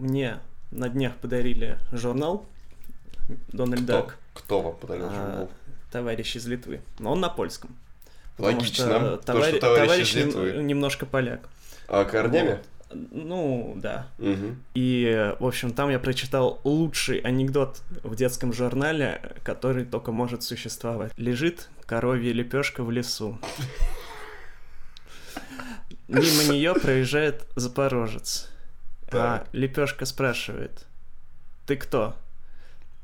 Мне на днях подарили журнал Дональд Кто, Дак, кто вам подарил а, журнал? товарищ из Литвы. Но он на польском. Логично, что то, товари- что товарищ товарищ из нем- Литвы. немножко поляк. А корнями? Ну, да. Мгм. И, в общем, там я прочитал лучший анекдот в детском журнале, который только может существовать. Лежит коровья лепешка в лесу. Мимо нее проезжает запорожец. А Так. лепешка спрашивает: Ты кто?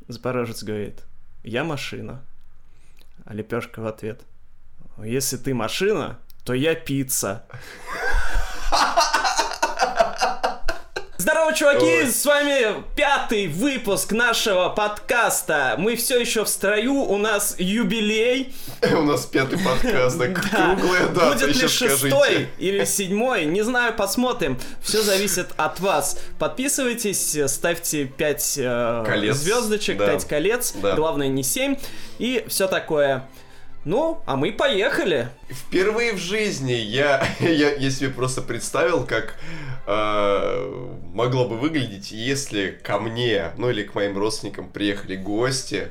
Запорожец говорит: Я машина. А лепешка в ответ: Если ты машина, то я пицца. Здорово, чуваки! Ой. С вами пятый выпуск нашего подкаста. Мы все еще в строю, у нас юбилей. У нас пятый подкаст, Да. круглая дата, Будет ли шестой или седьмой, не знаю, посмотрим. Все зависит от вас. Подписывайтесь, ставьте 5 Колец, звездочек. 5 колец, главное не 7, и все такое. Ну, а мы поехали. Впервые в жизни я, я, я себе просто представил, как э, могло бы выглядеть, если ко мне, ну или к моим родственникам приехали гости,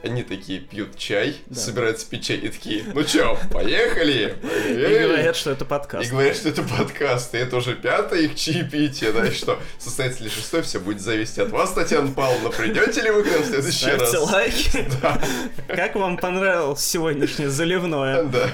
они такие пьют чай, Да. собираются пить чай и такие, ну чё, поехали? И Эй!» говорят, что это И подкаст. говорят, что это подкаст, и это уже пятое их чаепитие, да, и что состоится ли шестой, все будет зависеть от вас, Татьяна Павловна, придете ли вы к нам в следующий Ставьте раз? лайки. Да, Как вам понравилось сегодняшнее заливное? да.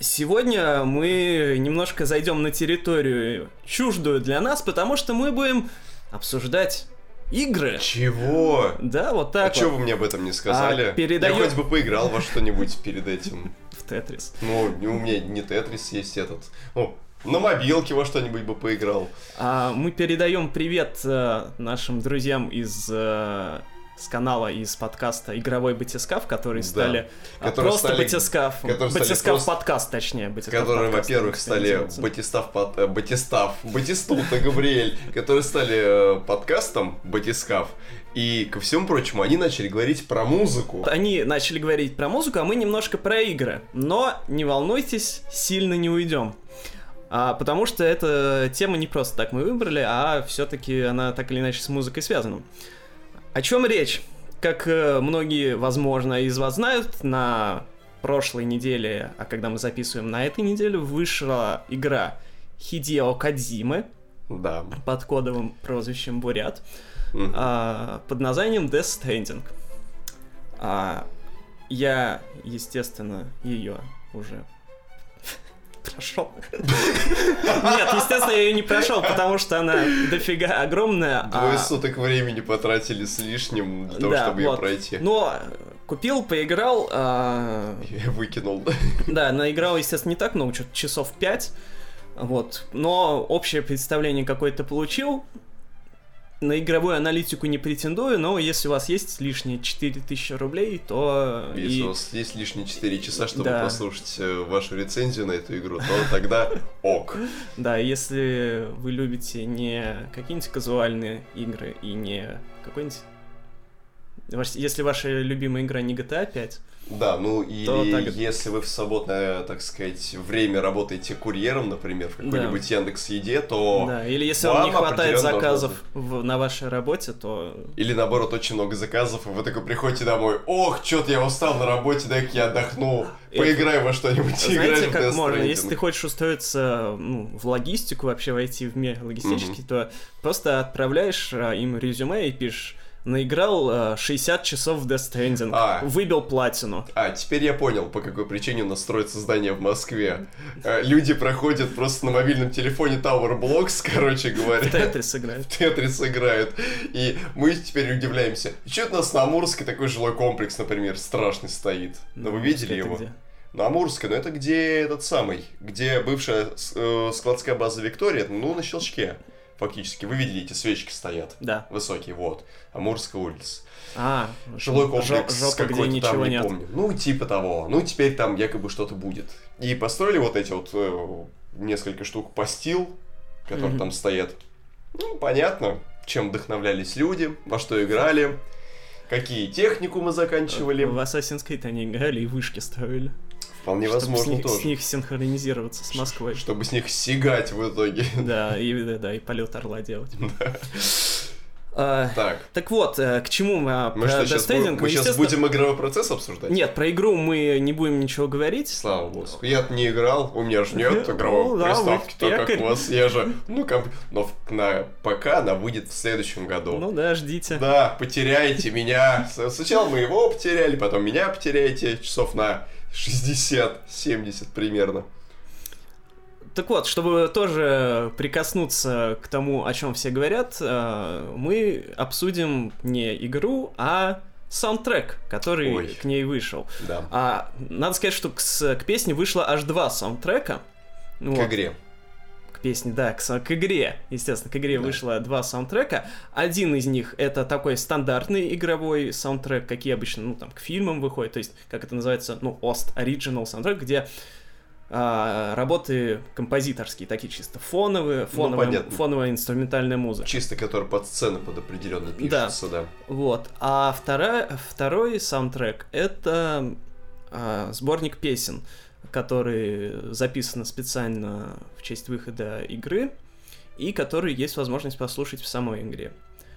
Сегодня мы немножко зайдем на территорию чуждую для нас, потому что мы будем обсуждать игры. Чего? Да, вот А так чё вот, вы мне об этом не сказали? А, передаём- Я хоть бы поиграл во что-нибудь перед этим. в Тетрис. Ну, у меня не Тетрис есть этот. Ну, на мобилке во что-нибудь бы поиграл. А, мы передаем привет э, нашим друзьям из э, с канала из подкаста Игровой Батискаф, которые Да. стали а, Которые просто стали- Батискаф. Батискаф просто- подкаст, точнее. Батискаф Которые, во-первых, стали. Батистав, под, э, Батистав, Батистута, Габриэль, которые стали э, подкастом Батискаф. И, ко всему прочему, они начали говорить про музыку. Они начали говорить про музыку, а мы немножко про игры. Но не волнуйтесь, сильно не уйдем. А, потому что эта тема не просто так мы выбрали, а все-таки она так или иначе с музыкой связана. О чем речь? Как э, многие, возможно, из вас знают, на прошлой неделе, а когда мы записываем на этой неделе, вышла игра Хидео Кадзимы Да. под кодовым прозвищем Бурят а, под названием Death Stranding. А, я, естественно, ее уже прошел. Нет, естественно, я ее не прошел, потому что она дофига огромная. а- Двое суток времени потратили с лишним для того, Да, чтобы ее вот. пройти. Но купил, поиграл, а, Я выкинул. да, наиграл, естественно, не так много, что-то часов 5. Вот. Но общее представление какое-то получил. На игровую аналитику не претендую, но если у вас есть лишние 4000 рублей, то... Если и- у вас есть лишние 4 часа, чтобы Да. послушать э, вашу рецензию на эту игру, то тогда ок. Да, если вы любите не какие-нибудь казуальные игры и не какой-нибудь... Если ваша любимая игра не GTA 5, Да, ну То или так- если вы в свободное, так сказать, время работаете курьером, например, в какой-нибудь Яндекс Еде, то да, или если вам не вам хватает определенно заказов в- на вашей работе, то или наоборот очень много заказов, и вы такой приходите домой, ох, что-то я устал на работе, дай-ка я отдохну, поиграй во что-нибудь, Знаете, как можно? Stranding». Если ты хочешь устроиться ну, в логистику, вообще войти в мир логистический, то просто отправляешь а, им резюме и пишешь наиграл а, 60 часов в Death Stranding, А. выбил платину. А, теперь я понял, по какой причине у нас строится здание в Москве. Э, Люди проходят просто на мобильном телефоне Tower Blocks, короче говоря. Тетрис играет. Тетрис играют. И мы теперь удивляемся. Это у нас на Амурске такой жилой комплекс, например, страшный стоит? Ну, вы видели его? где? На Амурской, ну это где этот самый, где бывшая э, складская база Виктория, ну на щелчке фактически. Вы видели, эти свечки стоят. Да. Высокие, вот. Амурская улица. А, Жилой комплекс жопа, где какой-то там, не нет. помню. Ну, типа того. Ну, теперь там якобы что-то будет. И построили вот эти вот э, несколько штук постил, которые Мгм. там стоят. Ну, понятно, чем вдохновлялись люди, во что играли, какие техникумы заканчивали. В Assassin's Creed они играли и вышки строили. Вполне чтобы возможно с них, тоже. с них синхронизироваться с Москвой. Чтобы с них сигать в итоге. Да, и, да, да, и полет орла делать. А, Так, так вот, э, к чему мы, а, мы про что, сейчас, Stranding? мы сейчас естественно- будем игровой процесс обсуждать? Нет, про игру мы не будем ничего говорить. Слава богу. Я не играл, у меня же нет Ну, игровой да, приставки, так как у вас я же, ну, комп- но на ПК она выйдет в следующем году. Ну да, ждите. Да, потеряете меня. Сначала мы его потеряли, потом меня потеряете часов на 60-70 примерно. Так вот, чтобы тоже прикоснуться к тому, о чем все говорят, э, мы обсудим не игру, а саундтрек, который Ой. к ней вышел. Да. А надо сказать, что к, к песне вышло аж два саундтрека. К Вот. игре. К песне, да, к, к игре. Естественно, к игре Да. вышло два саундтрека. Один из них это такой стандартный игровой саундтрек, какие обычно, ну, там, к фильмам выходят, то есть, как это называется, ну, OST, Original саундтрек, где а, работы композиторские, такие чисто фоновые, фоновая, Ну, понятно. фоновая инструментальная музыка. Чисто который под сцены под определенно пишется, да. Вот. А вторая, второй саундтрек это а, сборник песен, которые записаны специально в честь выхода игры, и которые есть возможность послушать в самой игре.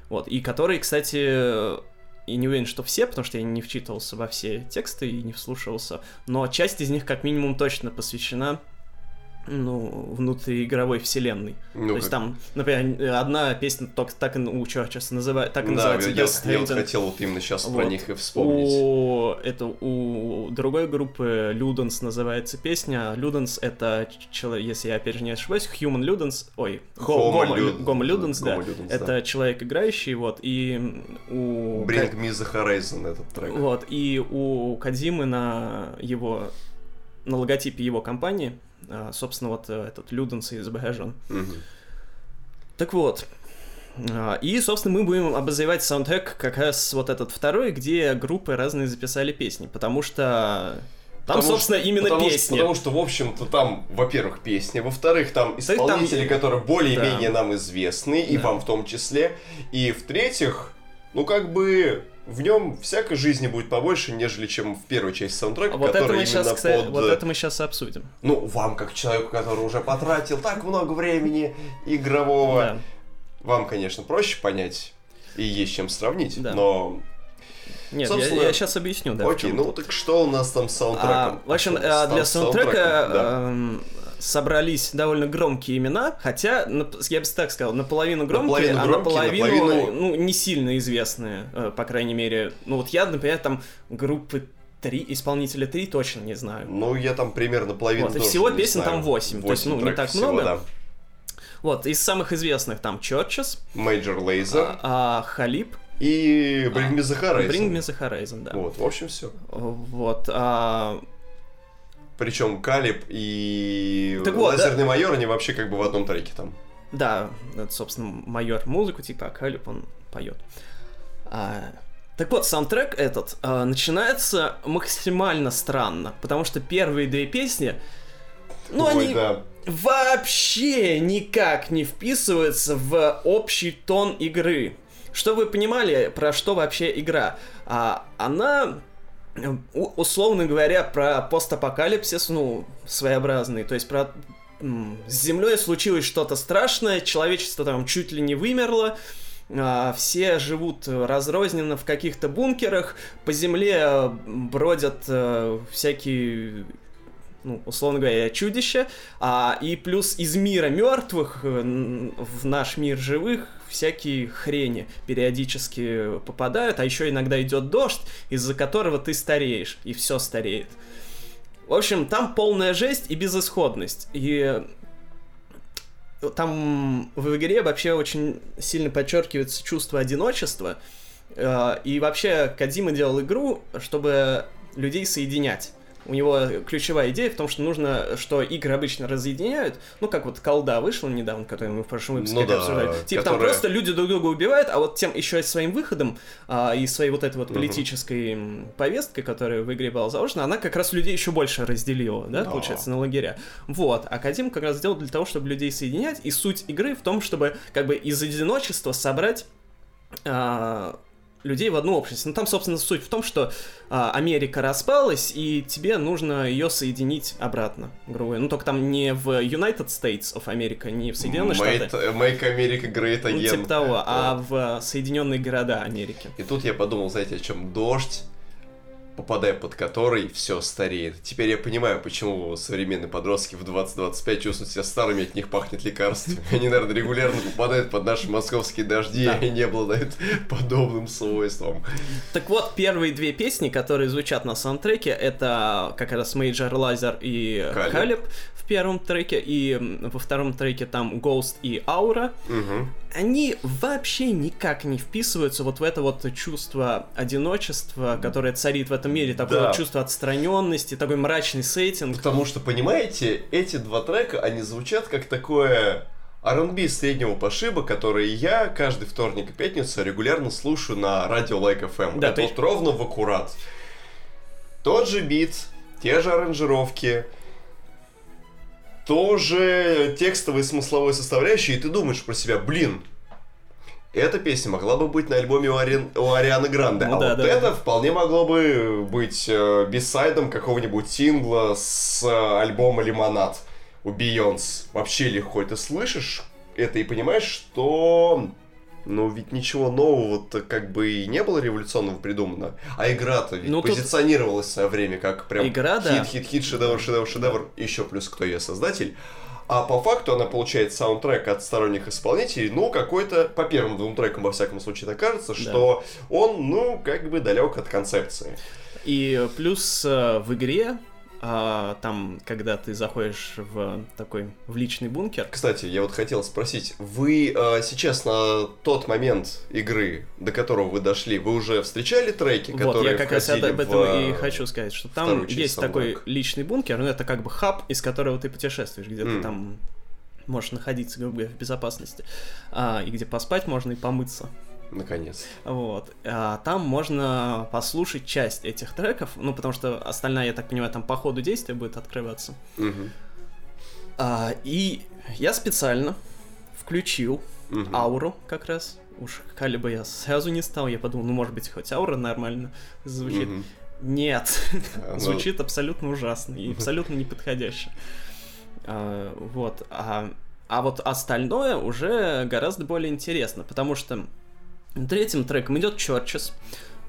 Вот. И которые, кстати, и не уверен, что все, потому что я не вчитывался во все тексты и не вслушивался, но часть из них как минимум точно посвящена ну, внутриигровой вселенной. Ну, То есть там, например, одна песня так, так и у сейчас называют, так и да, называется я, Death я вот хотел вот именно сейчас про Вот. них и вспомнить. У, это у другой группы Ludens называется песня. Ludens это, человек, если я опять же не ошибаюсь, Human Ludens, ой, Ho- Homo Homo, Homo Ludens, да. Ludens, Это человек играющий, вот, и у... Bring Me The Horizon этот трек. Вот, и у Кадзимы на его на логотипе его компании, собственно, вот э, этот Люденс изображен. Мгм. Так вот. а, И, собственно, мы будем обозревать саундтрек как раз вот этот второй, где группы разные записали песни, потому что там, Потому собственно, что- именно потому что- песни. потому что, в общем-то, там, во-первых, песни, во-вторых, там там- исполнители, которые более-менее Да. нам известны, и Да. вам в том числе. И в-третьих, ну как бы в нем всякой жизни будет побольше, нежели чем в первой части саундтрека, вот это который мы именно сейчас, кстати, под... вот это мы сейчас обсудим. Ну, вам, как человеку, который уже потратил так много времени игрового, Да. вам, конечно, проще понять и есть чем сравнить, Да. но... Нет, Собственно, я, сейчас объясню, да. Окей, ну тут. так что у нас там с саундтреком? А, в общем, А э, для саундтрека саундтреком? Да. Собрались довольно громкие имена, хотя, я бы так сказал, наполовину громкие, Наполовину а громкие, наполовину, наполовину- ну, не сильно известные, э, по крайней мере. Ну, вот я, например, там группы три, исполнителя три точно не знаю. Ну, я там примерно половину Вот, и всего песен знаю. там восемь, то есть, ну, не так всего, много. да. Вот, из самых известных там Churches, Major Lazer а, а, Халиб, и Bring Me The Horizon. Bring Me The Horizon, да. Вот, в общем, все. Вот, а, Причем Калиб и Так вот, Лазерный майор, они вообще как бы в одном треке там. Да, это, собственно, майор музыку, типа, а Калиб он поет. А, так вот, саундтрек этот а, начинается максимально странно, потому что первые две песни, ну, Ой, они да. вообще никак не вписываются в общий тон игры. Чтобы вы понимали, про что вообще игра. А, она, э, условно говоря, про постапокалипсис, ну, своеобразный. То есть про с Землей случилось что-то страшное, человечество там чуть ли не вымерло, а, все живут разрозненно в каких-то бункерах, по Земле э, бродят э, всякие ну, условно говоря, чудища, а, и плюс из мира мертвых э, в наш мир живых всякие хрени периодически попадают, а еще иногда идет дождь, из-за которого ты стареешь, и все стареет. В общем, там полная жесть и безысходность. И там в игре вообще очень сильно подчеркивается чувство одиночества. Э, И вообще Кадима делал игру, чтобы людей соединять. У него ключевая идея в том, что нужно, что игры обычно разъединяют, ну как вот колда вышла недавно, которую мы в прошлом выпуске Ну да, обсуждали. Типа там которая- просто люди друг друга убивают, а вот тем еще и своим выходом а, и своей вот этой вот политической м, повесткой, которая в игре была заложена, она как раз людей еще больше разделила, да, Да. получается, на лагеря. Вот, а Кадим как раз сделал для того, чтобы людей соединять, и суть игры в том, чтобы как бы из одиночества собрать а, людей в одну общность. Ну, там, собственно, суть в том, что а, Америка распалась, и тебе нужно ее соединить обратно, грубо говоря. Ну, только там не в United States of America, не в Соединенные Made- Штаты. Make America Great Ну, Again. типа того, а Да. в Соединенные города Америки. И тут я подумал, знаете, о чем? Дождь, попадая под который, все стареет. Теперь я понимаю, почему современные подростки в 20-25 чувствуют себя старыми, от них пахнет лекарствами. Они, наверное, регулярно попадают под наши московские дожди, Да. и они обладают подобным свойством. Так вот, первые две песни, которые звучат на саундтреке, это как раз Major Lazer и. Калеб в первом треке, и во втором треке там Ghost и Аура. Мгм. Они вообще никак не вписываются вот в это вот чувство одиночества, которое царит в этом мире, такое Да. вот чувство отстраненности, такой мрачный сеттинг. Потому что, понимаете, эти два трека, они звучат как такое R&B среднего пошиба, которые я каждый вторник и пятницу регулярно слушаю на радио Like FM. Да, Это то вот ровно в аккурат. Тот же бит, те же аранжировки, тоже текстовые смысловой составляющие, и ты думаешь про себя, блин, эта песня могла бы быть на альбоме у, Ари- у Арианы Гранде, Ну а да, вот да. это вполне могло бы быть э, бисайдом какого-нибудь сингла с э, альбома «Лимонад» у Бейонс. Вообще легко. И ты слышишь это и понимаешь, что... Ну, ведь ничего нового-то как бы и не было революционного придумано. А игра-то ведь Ну, тут- позиционировалась в свое время как прям Игра, да. хит, хит, хит, шедевр, шедевр, шедевр. Еще плюс кто ее создатель. А по факту она получает саундтрек от сторонних исполнителей, ну, какой-то, по первым двум трекам, во всяком случае, так кажется, что он, ну, как бы далек от концепции. И плюс э, в игре, а, там, когда ты заходишь в такой, в личный бункер, Кстати, я вот хотел спросить, вы э, сейчас на тот момент игры, до которого вы дошли, вы уже встречали треки, Вот, которые я как раз об этом в, и хочу сказать, что там есть такой саундтрека? личный бункер, ну это как бы хаб, из которого ты путешествуешь, где ты М. там можешь находиться грубо говоря, в безопасности, а, и где поспать можно и помыться. Наконец. Вот. А, там можно послушать часть этих треков, ну, потому что остальная, я так понимаю, там по ходу действия будет открываться. Мгм. А, и я специально включил Мгм. ауру как раз. Уж бы я сразу не стал, я подумал, ну, может быть, хоть аура нормально звучит. Мгм. Нет, А, ну, звучит абсолютно ужасно и абсолютно неподходяще. А, вот. А, а вот остальное уже гораздо более интересно, потому что третьим треком идет Churches.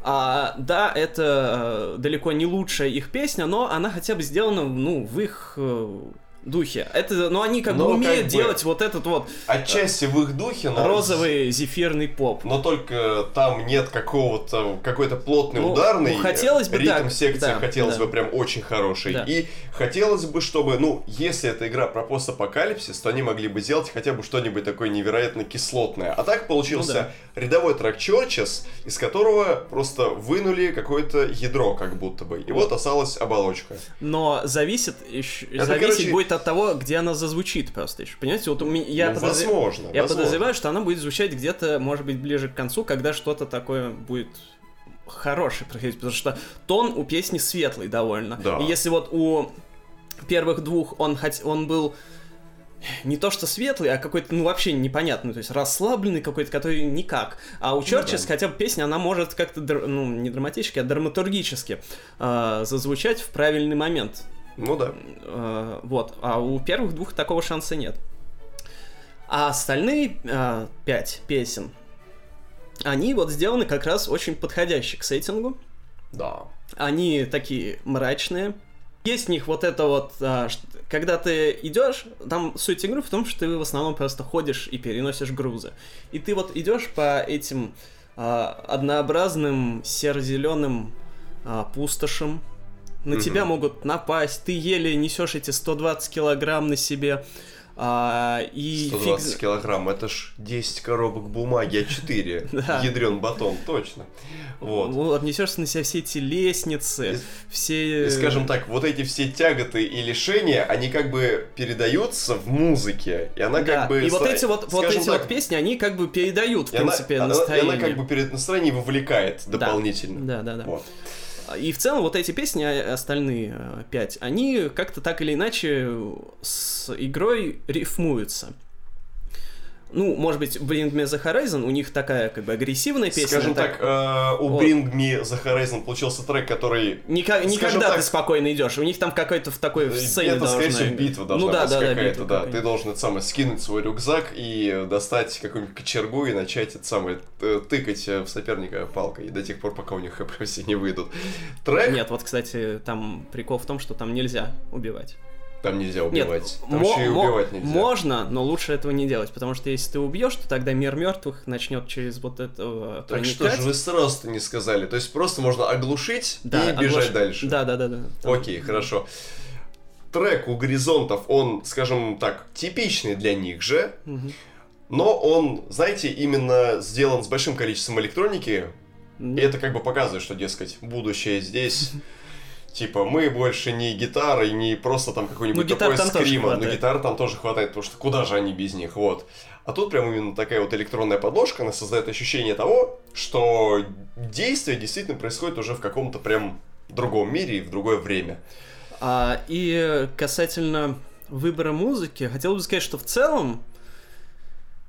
А, да, это э, далеко не лучшая их песня, но она хотя бы сделана, ну, в их э, духе. Это, ну, они как Но бы как умеют бы- делать вот этот вот Отчасти в их духе, но... розовый зефирный поп. Но только там нет какого-то какой-то плотный Ну, ударный ну, хотелось бы, ритм да, секции да, хотелось да. бы прям очень хороший. Да. И хотелось бы, чтобы, ну, если это игра про постапокалипсис, то они могли бы сделать хотя бы что-нибудь такое невероятно кислотное. А так получился Ну рядовой трек Churches, из которого просто вынули какое-то ядро, как будто бы. И вот осталась оболочка. Но зависит, еще, Это, зависеть короче- будет от того, где она зазвучит просто еще. Понимаете, вот у меня, я, Ну, подозр- возможно, я возможно. подозреваю, что она будет звучать где-то, может быть, ближе к концу, когда что-то такое будет хорошее происходить, потому что тон у песни светлый довольно. Да. И если вот у первых двух он, хоть, он был не то что светлый, а какой-то, ну, вообще непонятный, то есть расслабленный какой-то, который никак. А у Churches да. хотя бы песня, она может как-то, ну, не драматически, а драматургически э, зазвучать в правильный момент. Ну да. Э, вот. А у первых двух такого шанса нет. А остальные э, пять песен, они вот сделаны как раз очень подходящие к сеттингу. Да. Они такие мрачные. Есть в них вот это вот, а, когда ты идешь, там суть игры в том, что ты в основном просто ходишь и переносишь грузы. И ты вот идешь по этим а, однообразным серо-зеленым а, пустошам. На тебя могут напасть, ты еле несешь эти 120 килограмм на себе. а, и фиг 120 з- килограмм, это ж 10 коробок бумаги, А4. Да. Ядрен батон, точно. Вот. Вот, несешься на себя все эти лестницы, И- все... И, скажем так, вот эти все тяготы и лишения, они как бы передаются в музыке, и она Да, как бы... и вот эти вот, вот эти так, вот песни, они как бы передают, в и она, принципе, она- и настроение. она как бы перед настроением вовлекает Да. дополнительно. Да, да, да. Вот. И в целом вот эти песни, а- остальные э, пять, они как-то так или иначе с игрой рифмуются. Ну, может быть, Bring Me The Horizon, у них такая, как бы, агрессивная песня. Скажем так, э, у Вот. Bring Me The Horizon получился трек, который... Ника- скажем никогда так, ты спокойно идешь. У них там какой-то в такой в сцене Это, скорее всего, битва должна ну, да, быть да, да, какая-то, битва да. какая-нибудь. Ты должен это самое скинуть свой рюкзак и достать какую-нибудь кочергу и начать это самое э, тыкать э, в соперника палкой до тех пор, пока у них хп все не выйдут. Трек Нет, вот, кстати, там прикол в том, что там нельзя убивать. Там нельзя Нет, убивать. там мо- еще и убивать нельзя. можно, но лучше этого не делать, потому что если ты убьешь, то тогда мир мертвых начнет через вот это Так что проникать. же вы сразу-то не сказали? То есть просто можно оглушить Да, и бежать оглаш- дальше. Да, да, да, да. Там- Окей, хорошо. Трек у горизонтов, он, скажем так, типичный для них же, Мгм. но он, знаете, именно сделан с большим количеством электроники, и это как бы показывает, что, дескать, будущее здесь. Типа, мы больше не гитары, не просто там какой-нибудь Ну, гитар такой скрима, но хватает. гитары там тоже хватает, потому что куда же они без них, вот. А тут прям именно такая вот электронная подложка, она создает ощущение того, что действие действительно происходит уже в каком-то прям другом мире и в другое время. А, и касательно выбора музыки, хотел бы сказать, что в целом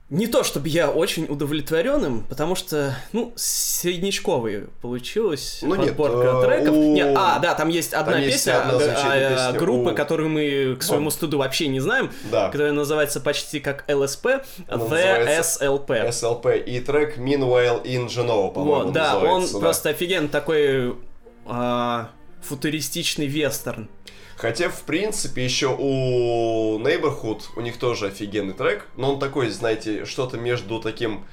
не то, чтобы я очень удовлетворен им, потому что, ну, среднячковый получилась Ну нет, подборка э, треков. у- Не, а, да, там есть одна есть песня, одна а, замечательная а, песня группы, у- которую мы к своему Ну. студу вообще не знаем, Да. которая называется почти как Она The SLP. SLP и трек Meanwhile in Genova, по-моему, Вот, да, он да. просто офиген такой а, футуристичный вестерн. Хотя, в принципе, еще у Neighborhood у них тоже офигенный трек, но он такой, знаете, что-то между таким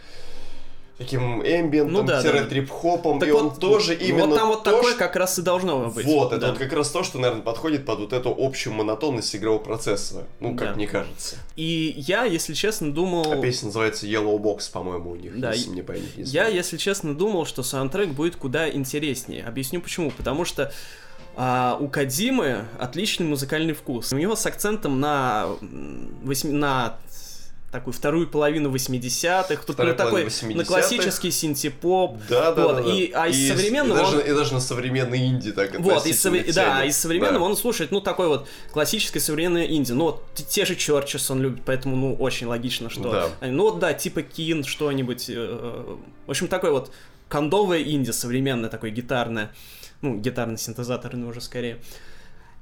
таким эмбиентом, Ну да, да. трип-хопом, Так и он вот, тоже именно Вот там вот то, такое что- как раз и должно быть. Вот, это Да. вот как раз то, что, наверное, подходит под вот эту общую монотонность игрового процесса. Ну, как Да. мне кажется. И я, если честно, думал... А песня называется Yellow Box, по-моему, у них, Да, если и- мне память не Я, если честно, думал, что саундтрек будет куда интереснее. Объясню почему. Потому что а, у Кадимы отличный музыкальный вкус. У него с акцентом на, м, восьми- на такую вторую половину 80-х, тут на такой половина 80-х. на классический синтепоп. Да, да, Вот, да, да. и- а из И современного и даже, он- и даже на современный инди так Вот, из, относительно да, тянет. из современного Да. он слушает, ну, такой вот классическое современное инди. Ну, вот те же Чорчес он любит, поэтому, ну, очень логично, что... Да. они- Ну, вот, да, типа Кин, что-нибудь. э, В общем, такой вот кондовое инди современное, такое гитарное. Ну, гитарно-синтезаторное уже скорее.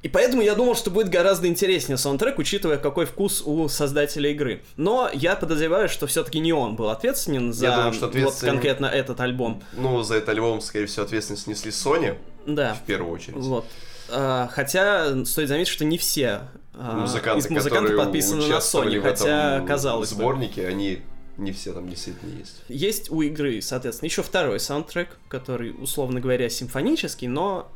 И поэтому я думал, что будет гораздо интереснее саундтрек, учитывая, какой вкус у создателя игры. Но я подозреваю, что все-таки не он был ответственен за думаю, что вот ответственен- конкретно этот альбом. Ну, за этот альбом, скорее всего, ответственность несли Sony, Да. в первую очередь. Вот. А, хотя стоит заметить, что не все а, Музыканты, из музыкантов подписаны на Sony, хотя казалось бы. сборнике, они не все там действительно есть. Есть у игры, соответственно, еще второй саундтрек, который, условно говоря, симфонический, но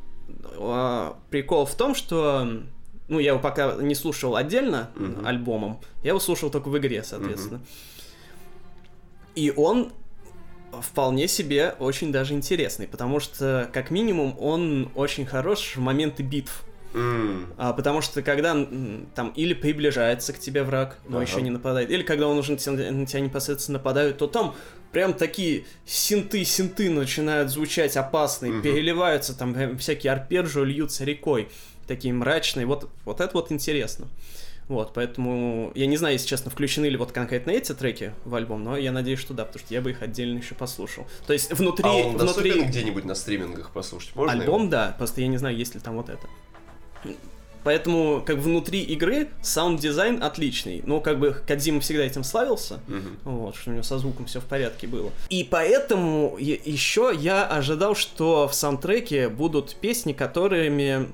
а, прикол в том, что ну, я его пока не слушал отдельно Мгм. альбомом, я его слушал только в игре, соответственно. И он вполне себе очень даже интересный, потому что, как минимум, он очень хорош в моменты битв. М, А, потому что когда там или приближается к тебе враг, но Ага. еще не нападает, или когда он уже на тебя, на тебя непосредственно нападает, то там прям такие синты-синты начинают звучать опасные, Мгм. переливаются, там всякие арпеджио льются рекой, такие мрачные. Вот, вот это вот интересно. Вот, поэтому я не знаю, если честно, включены ли вот конкретно эти треки в альбом, но я надеюсь, что да, потому что я бы их отдельно еще послушал. То есть внутри, а он внутри где-нибудь на стримингах послушать? Можно альбом, его? да, просто я не знаю, есть ли там вот это. Поэтому, как внутри игры, саунд-дизайн отличный. Но, как бы, Кадзима всегда этим славился. Мгм. Вот, что у него со звуком все в порядке было. И поэтому еще я ожидал, что в саундтреке будут песни, которыми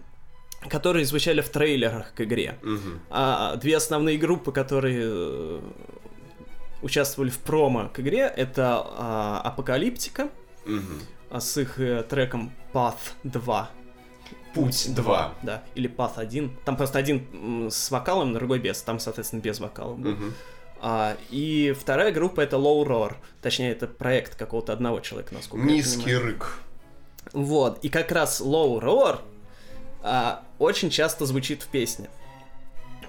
которые звучали в трейлерах к игре. Мгм. А две основные группы, которые э, участвовали в промо к игре, это а, Apocalyptica Мгм. а, с их э, треком Path 2. Путь 2. Да, или Path 1. Там просто один с вокалом, другой без. Там, соответственно, без вокала. Мгм. А, и вторая группа это Low Roar. Точнее, это проект какого-то одного человека, насколько я Низкий понимаю. рык. Вот. И как раз Low Roar а, очень часто звучит в песне.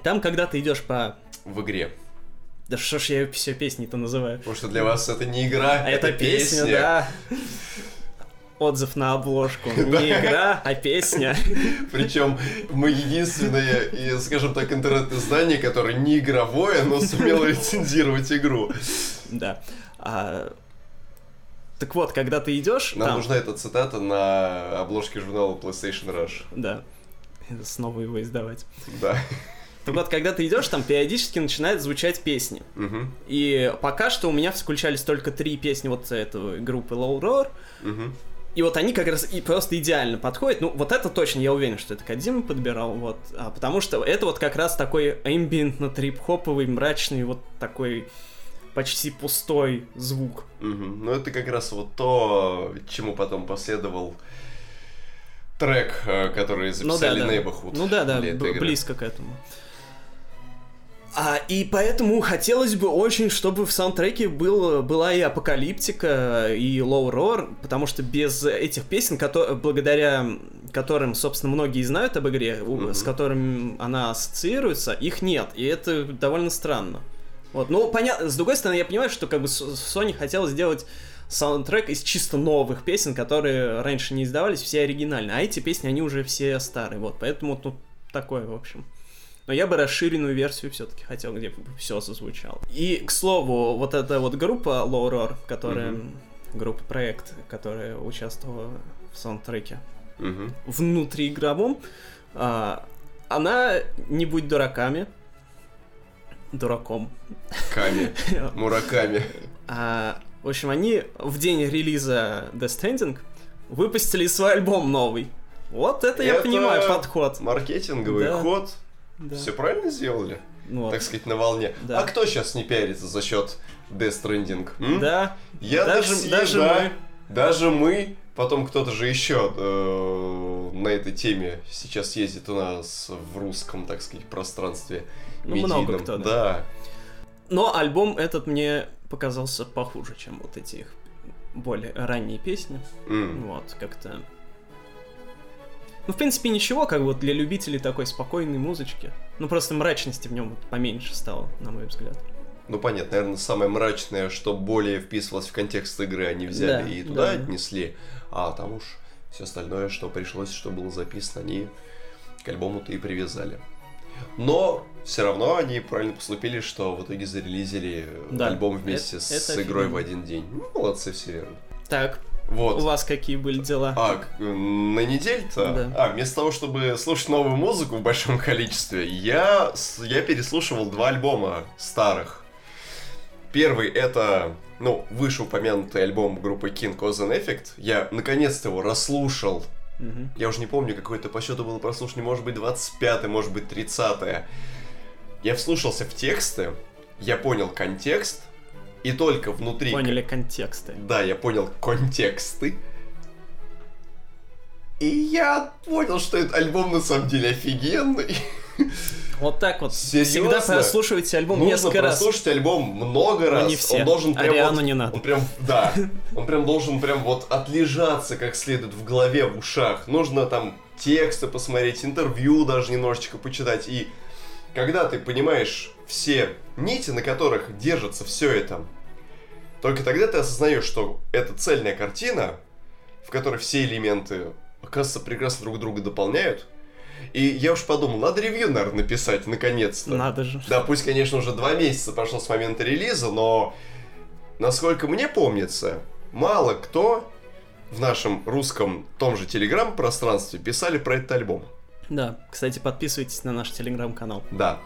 Там, когда ты идешь по... В игре. Да что ж я все песни-то называю? Потому что для вас это не игра, А это песня, да. Отзыв на обложку. Не игра, а песня. Причем мы единственное, скажем так, интернет-издание, которое не игровое, но сумело рецензировать игру. Да. А, Так вот, когда ты идешь, Нам там... нужна эта цитата на обложке журнала PlayStation Rush. Да. Снова его издавать. Да. Так вот, когда ты идешь, там периодически начинают звучать песни. Мгм. И пока что у меня включались только три песни вот этого группы Low Roar. Мгм. И вот они как раз и просто идеально подходят. Ну, вот это точно, я уверен, что это Кадзима подбирал, вот. А, потому что это вот как раз такой эмбиентно трип-хоповый, мрачный, вот такой почти пустой звук. Мгм. Ну, это как раз вот то, чему потом последовал трек, э, который Ну да, записали да. Ну да, да, этой б- игры. близко к этому. А, и поэтому хотелось бы очень, чтобы в саундтреке был, была и Apocalyptica, и Low Roar, потому что без этих песен, кото- благодаря которым, собственно, многие знают об игре, Мгм. с которыми она ассоциируется, их нет, и это довольно странно. Вот, ну, понятно, с другой стороны, я понимаю, что как бы Sony хотела сделать саундтрек из чисто новых песен, которые раньше не издавались, все оригинальные, а эти песни, они уже все старые, вот, поэтому тут такое, в общем. Но я бы расширенную версию все-таки хотел, где все зазвучало. И, к слову, вот эта вот группа Roar, которая... Группа проект, которая участвовала в саундтреке Мгм. внутриигровом, а, она, не будь дураками, дураком, Ками. Мураками. а, в общем, они в день релиза Death Stranding выпустили свой альбом новый. Вот это, я Это понимаю подход. Маркетинговый Да. ход. Да. Все правильно сделали? Ну. Так сказать, на волне. Да. А кто сейчас не пиарится за счет Death Stranding? м? Да, Я даже, такси, даже да. мы. Даже мы, потом кто-то же еще э, на этой теме сейчас ездит у нас в русском, так сказать, пространстве Ну, медийном. много кто, да. да. Но альбом этот мне показался похуже, чем вот эти их более ранние песни. М. Вот, как-то... Ну, в принципе, ничего, как вот для любителей такой спокойной музычки. Ну, просто мрачности в нем вот поменьше стало, на мой взгляд. Ну, понятно, наверное, самое мрачное, что более вписывалось в контекст игры, они взяли Да, и туда да. отнесли. А там уж все остальное, что пришлось, что было записано, они к альбому-то и привязали. Но все равно они правильно поступили, что в итоге зарелизили Да, альбом вместе это- с это игрой в офигенно. один день. Ну, молодцы все верно. Так, Вот. у вас какие были дела? А, к- на неделю-то? Да. А, вместо того, чтобы слушать новую музыку в большом количестве, я, я переслушивал два альбома старых. Первый это, ну, вышеупомянутый альбом группы King Cause and Effect. Я наконец-то его расслушал. Мгм. Я уже не помню, какой это по счету было прослушивание, может быть 25 может быть 30 Я вслушался в тексты, я понял контекст, и только внутри... Поняли контексты. Да, я понял контексты. И я понял, что этот альбом на самом деле офигенный. Вот так вот. Серьезно? Всегда прослушивайте альбом Нужно несколько раз. прослушать альбом много раз. не все. Он должен прям Ариану вот- не надо. Он прям, да, он прям должен прям вот отлежаться как следует в голове, в ушах. Нужно там тексты посмотреть, интервью даже немножечко почитать. И когда ты понимаешь все нити, на которых держится все это, только тогда ты осознаешь, что это цельная картина, в которой все элементы, оказывается, прекрасно друг друга дополняют. И я уж подумал, надо ревью, наверное, написать, наконец-то. Надо же. Да, пусть, конечно, уже два месяца прошло с момента релиза, но, насколько мне помнится, мало кто в нашем русском том же телеграм-пространстве писали про этот альбом. Да, кстати, подписывайтесь на наш телеграм-канал. Да,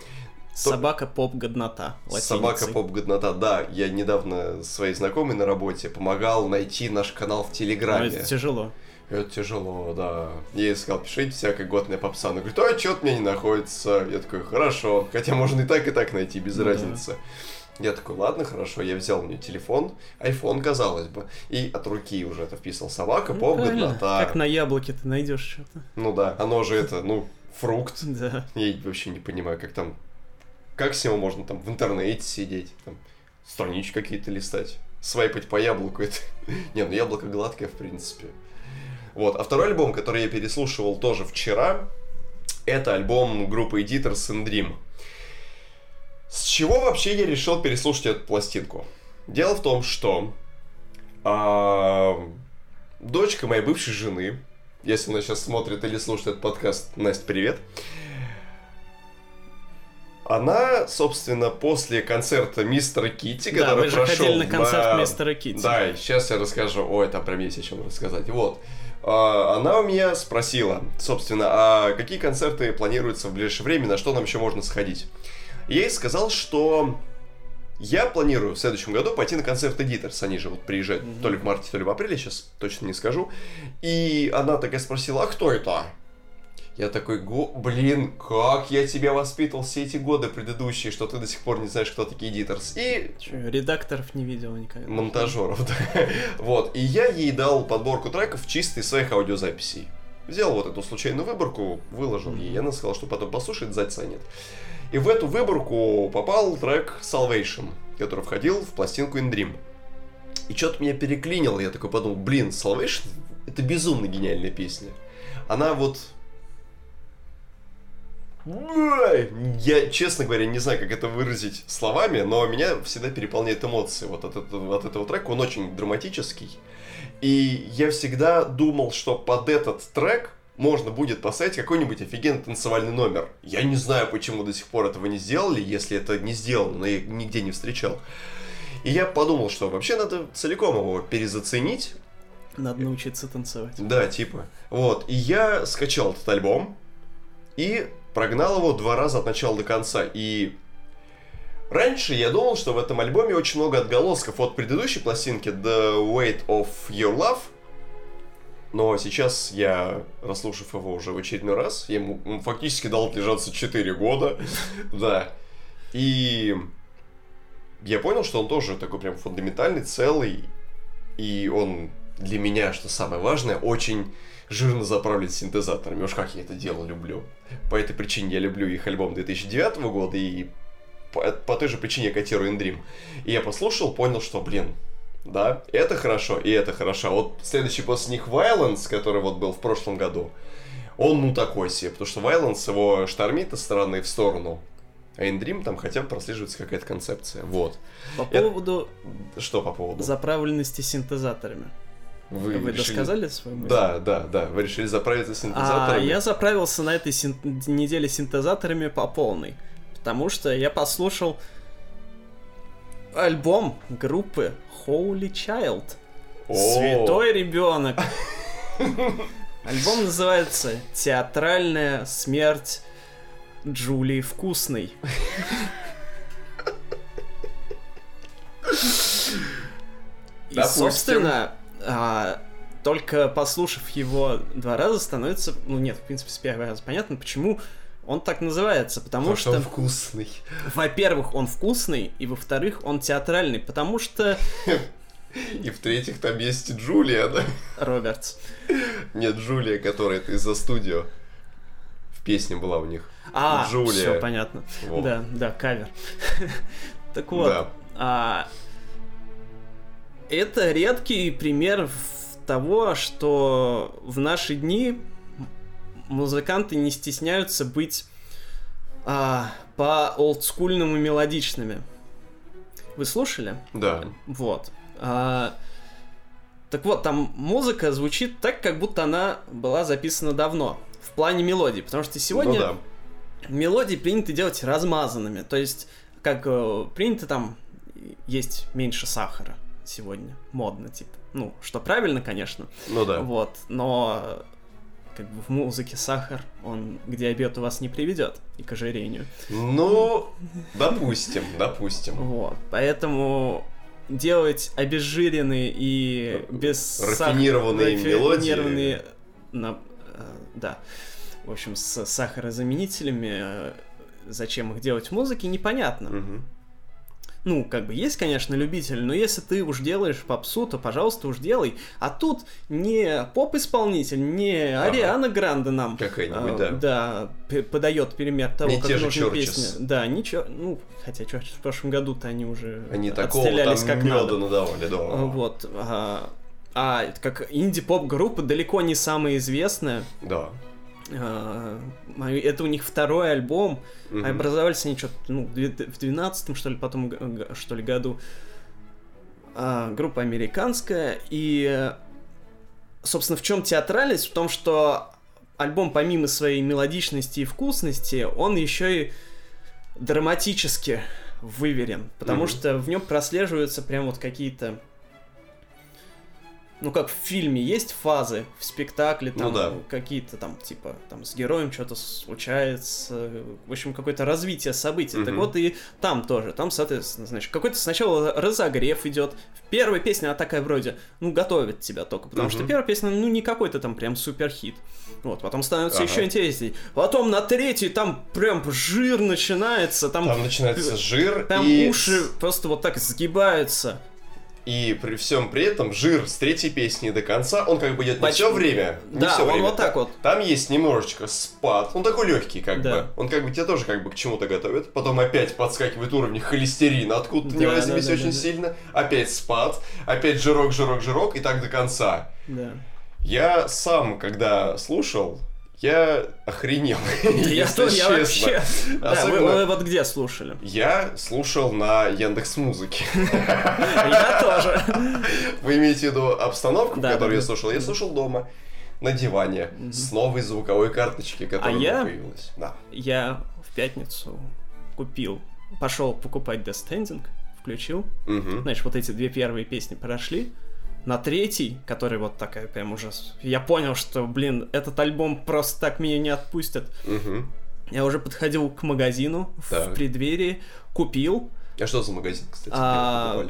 Собака поп годнота. собака поп годнота. Да, я недавно своей знакомой на работе помогал найти наш канал в Но Телеграме. это тяжело. Это тяжело, да. Я ей сказал, пишите всякая годная попса. Она говорит, а что-то мне не находится. Я такой, хорошо. Хотя можно и так, и так найти, без Ну да. разницы. Я такой, ладно, хорошо. Я взял у нее телефон, iPhone, казалось бы. И от руки уже это вписал собака, Ну, поп, годнота. Как на яблоке ты найдешь что-то. Ну да, оно же это, ну, фрукт. Да. Я вообще не понимаю, как там... Как с него можно там в интернете сидеть, там, странички какие-то листать, свайпать по яблоку, это... Не, ну яблоко гладкое, в принципе. Вот, а второй альбом, который я переслушивал тоже вчера, это альбом группы Editors and Dream. С чего вообще я решил переслушать эту пластинку? Дело в том, что а, дочка моей бывшей жены, если она сейчас смотрит или слушает этот подкаст, Настя, привет. Она, собственно, после концерта Мистера Китти, Да, который же прошел ходили на концерт на- Мистера Китти. Да, сейчас я расскажу. Ой, там прям есть о чем рассказать. Вот. А, Она у меня спросила, собственно, а какие концерты планируются в ближайшее время, на что нам еще можно сходить. Я ей сказал, что я планирую в следующем году пойти на концерт Editors. Они же вот приезжают Мгм. то ли в марте, то ли в апреле, сейчас точно не скажу. И она такая спросила, а кто это? Я такой, «Го- блин, как я тебя воспитывал все эти годы предыдущие, что ты до сих пор не знаешь, кто такие Editors. И Чё, редакторов не видел никогда. монтажеров, да. Вот. И я ей дал подборку треков чисто из своих аудиозаписей. Взял вот эту случайную выборку, выложил ей. Она сказала, что потом послушает, заценит. И в эту выборку попал трек Salvation, который входил в пластинку In Dream. И что-то меня переклинило, я такой подумал, блин, Salvation это безумно гениальная песня. Она вот... Я, честно говоря, не знаю, как это выразить словами, но меня всегда переполняет эмоции вот от этого, от этого трека. Он очень драматический. И я всегда думал, что под этот трек можно будет поставить какой-нибудь офигенный танцевальный номер. Я не знаю, почему до сих пор этого не сделали, если это не сделано, но я нигде не встречал. И я подумал, что вообще надо целиком его перезаценить, Надо научиться танцевать. да, типа. Вот. И я скачал этот альбом и прогнал его два раза от начала до конца. И раньше я думал, что в этом альбоме очень много отголосков от предыдущей пластинки The Weight of Your Love. Но сейчас я, расслушав его уже в очередной раз, я ему фактически дал отлежаться 4 года. Да. И я понял, что он тоже такой прям фундаментальный, целый. И он для меня, что самое важное, очень жирно заправлен синтезаторами. Уж как я это дело люблю. По этой причине я люблю их альбом 2009 года и по, по той же причине я котирую Dream. И я послушал, понял, что, блин, да, это хорошо, и это хорошо. А Вот следующий после них Violence, который вот был в прошлом году, он ну такой себе, потому что Violence его штормит из стороны в сторону. А Dream там хотя бы прослеживается какая-то концепция. Вот. По поводу Что по поводу? заправленности синтезаторами. Вы, решили- досказали свою мысль? Да, да, да. Вы решили заправиться А синтезаторами? я заправился на этой син- неделе синтезаторами по полной. Потому что я послушал альбом группы Holy Child. О. Святой ребенок. Альбом называется Театральная смерть Джулии Вкусной. И, собственно, а, только послушав его два раза, становится... Ну нет, в принципе, с первого раза понятно, почему он так называется. Потому Потому что он вкусный. во-первых, он вкусный, и во-вторых, он театральный, потому что... И в-третьих, там есть Джулия, да? Робертс. Нет, Джулия, которая из-за студио. В песне была у них. А, Джулия. все понятно. Вот. Да, да, кавер. Так вот, Да. а, это редкий пример того, что в наши дни музыканты не стесняются быть а, по олдскульному мелодичными. Вы слушали? Да. Вот. А, так вот, там музыка звучит так, как будто она была записана давно. В плане мелодии. Потому что сегодня Ну да. мелодии принято делать размазанными. То есть, как э, принято там, есть меньше сахара сегодня. Модно, типа. Ну, что правильно, конечно. Ну да. Вот. Но как бы в музыке сахар, он к диабету вас не приведет и к ожирению. Ну, допустим, допустим. Вот. Поэтому делать обезжиренные и без Рафинированные сах- мелодии. рафинированные на- э, да. В общем, с сахарозаменителями, э, зачем их делать в музыке, непонятно. Мгм. Ну, как бы есть, конечно, любитель, но если ты уж делаешь попсу, то, пожалуйста, уж делай. А тут не поп-исполнитель, не Ага. Ариана Гранде нам Какая-нибудь, а, да. да, подает пример того, Не как те же нужно Churches. песни. Да, ничего, ну, хотя Churches в прошлом году-то они уже Они такого отстрелялись там как меда надо. надавали, да. Вот. А, а как инди-поп-группа далеко не самая известная. Да. А, это у них второй альбом. Мгм. А образовались они что-то ну, в две- в двенадцатом, что ли, потом, что ли, году. А, группа американская, и собственно, в чем театральность? В том, что альбом, помимо своей мелодичности и вкусности, он еще и драматически выверен, потому mm-hmm. что в нем прослеживаются прям вот какие-то ну как в фильме есть фазы, в спектакле там ну, да. какие-то там типа там с героем что-то случается, в общем какое-то развитие событий. Угу. Так вот и там тоже, там соответственно, значит какой-то сначала разогрев идет. В первой песне она такая вроде, ну готовит тебя только, потому угу. что первая песня ну не какой-то там прям супер хит. Вот, потом становится ага. еще интересней. Потом на третьей там прям жир начинается, там. Там начинается жир. Там и... уши просто вот так сгибаются. И при всем при этом жир с третьей песни до конца, он как бы идет не все время. Не да, все он время. вот так вот. Там есть немножечко спад. Он такой легкий, как да. бы. Он как бы тебя тоже как бы к чему-то готовит. Потом опять подскакивает уровень холестерина, откуда-то да, не возьмись да, да, очень да, сильно. Опять спад. Опять жирок, жирок, жирок. И так до конца. Да. Я сам, когда слушал, я охренел. Я тоже, я вообще. Да, вы вот где слушали? Я слушал на Яндекс Музыке. Я тоже. Вы имеете в виду обстановку, которую я слушал? Я слушал дома на диване с новой звуковой карточки, которая а появилась. Да. Я в пятницу купил, пошел покупать Death Standing, включил. Знаешь, вот эти две первые песни прошли на третий, который вот такая прям ужас. Я понял, что, блин, этот альбом просто так меня не отпустят. Угу. Я уже подходил к магазину так. в преддверии, купил. А что за магазин, кстати? А...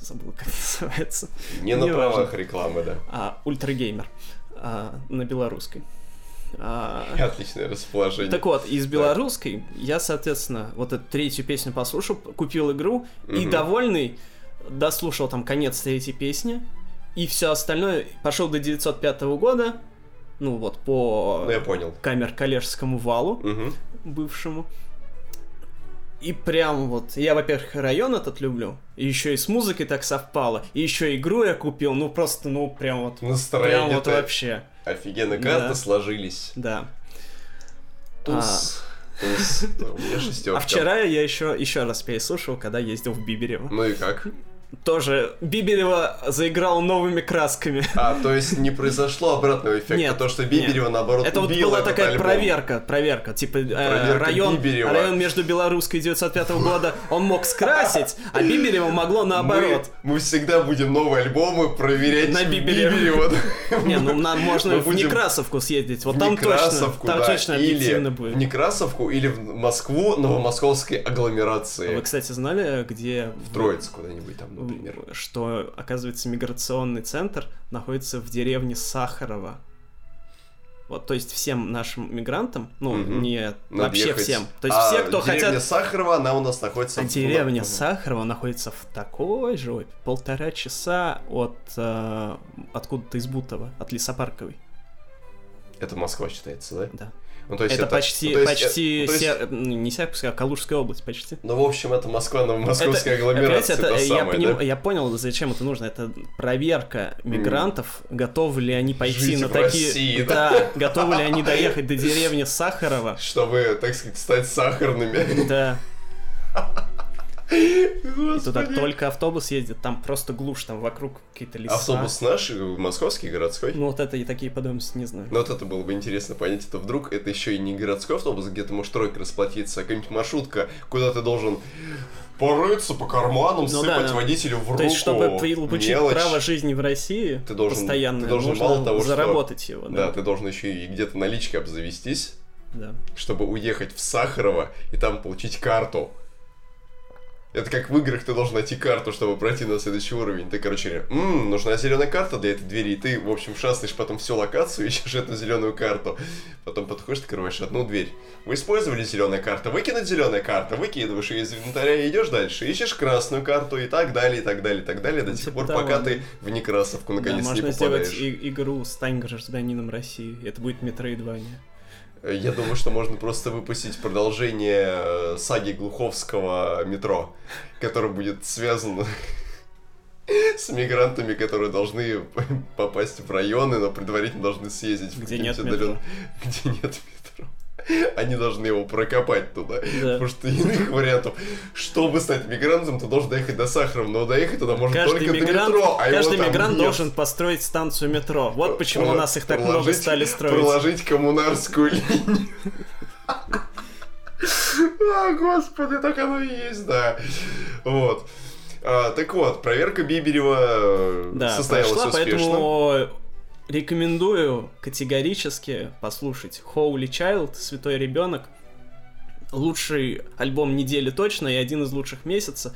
Забыл, как называется. Не, не на правах важно. рекламы, да. А, Ультрагеймер. А, на белорусской. А... Отличное расположение. Так вот, из белорусской да. я, соответственно, вот эту третью песню послушал, купил игру угу. и довольный дослушал там конец третьей песни, и все остальное пошел до 905 года, ну вот по ну, я понял. камер коллежскому валу угу. бывшему. И прям вот, я, во-первых, район этот люблю, и еще и с музыкой так совпало, и еще игру я купил, ну просто, ну прям вот, Настроение прям вот вообще. Офигенно, карты да. сложились. Да. Туз. А... Туз. У меня шестерка. А вчера я еще, еще раз переслушал, когда ездил в Биберево. Ну и как? Тоже Биберева заиграл новыми красками. А, то есть не произошло обратного эффекта, нет, то, что Биберева, нет. наоборот, Это вот была такая альбом. проверка, проверка, типа э, район, район между Белорусской 905 года он мог скрасить, а Биберева могло наоборот. Мы, мы всегда будем новые альбомы проверять на Биберева. Не, ну нам можно в Некрасовку съездить, вот там точно, там точно объективно будет. в Некрасовку или в Москву, новомосковской агломерации. Вы, кстати, знали, где... В Троиц куда-нибудь там например. Что, оказывается, миграционный центр находится в деревне Сахарова. Вот, то есть всем нашим мигрантам, ну, угу. не Надо вообще ехать. всем. То есть а все, кто деревня хотят... Сахарова, она у нас находится а в... деревня Сахарова находится в такой жопе. Полтора часа от... Э, откуда-то из Бутова, от Лесопарковой. Это Москва считается, да? Да. Ну, то есть это, это почти, ну, есть, почти ну, есть... Сер... Ну, не Серпуховская, а Калужская область почти. Ну, в общем, это Москва, новомосковская агломерация. Это, это я, самое, поним... да? я понял, зачем это нужно. Это проверка мигрантов, mm. готовы ли они пойти Жить на такие... России, да, да, готовы ли они доехать до деревни Сахарова. Чтобы, так сказать, стать сахарными. Да. И туда только автобус ездит, там просто глушь, там вокруг какие-то леса. Автобус наш, московский, городской? Ну вот это и такие подробности не знаю. Ну вот это было бы интересно понять, это вдруг это еще и не городской автобус, где ты можешь тройка расплатиться, а какая-нибудь маршрутка, куда ты должен порыться по карманам, ну, сыпать да, водителю в руку. То есть, чтобы получить мелочь, право жизни в России ты должен, постоянно, ты должен мало того, заработать что, его. Да. да, ты должен еще и где-то наличкой обзавестись, да. чтобы уехать в Сахарово и там получить карту. Это как в играх ты должен найти карту, чтобы пройти на следующий уровень. Ты, короче, м-м, нужна зеленая карта для этой двери, и ты, в общем, шастаешь потом всю локацию, ищешь эту зеленую карту. Потом подходишь, открываешь одну дверь. Вы использовали зеленая карта, выкинуть зеленая карта, выкидываешь ее из инвентаря и идешь дальше. Ищешь красную карту и так далее, и так далее, и так далее, до тех пор, пока ты в Некрасовку наконец да, не попадаешь. Можно сделать игру «Стань гражданином России». Это будет Метроидвания. Я думаю, что можно просто выпустить продолжение э, саги Глуховского метро, которое будет связано с мигрантами, которые должны попасть в районы, но предварительно должны съездить где нет метро. Где нет метро. Они должны его прокопать туда. Да. Потому что иных вариантов, чтобы стать мигрантом, ты должен доехать до Сахарова, но доехать туда можно Каждый только мигрант, до метро, а каждый мигрант нет. должен построить станцию метро. Вот почему у Проло- нас их так много стали строить. Проложить коммунарскую линию. А, господи, так оно и есть, да. Вот. А, так вот, проверка Биберева э, Да, состоялась прошла, успешно. поэтому рекомендую категорически послушать Holy Child, Святой Ребенок. Лучший альбом недели точно и один из лучших месяца.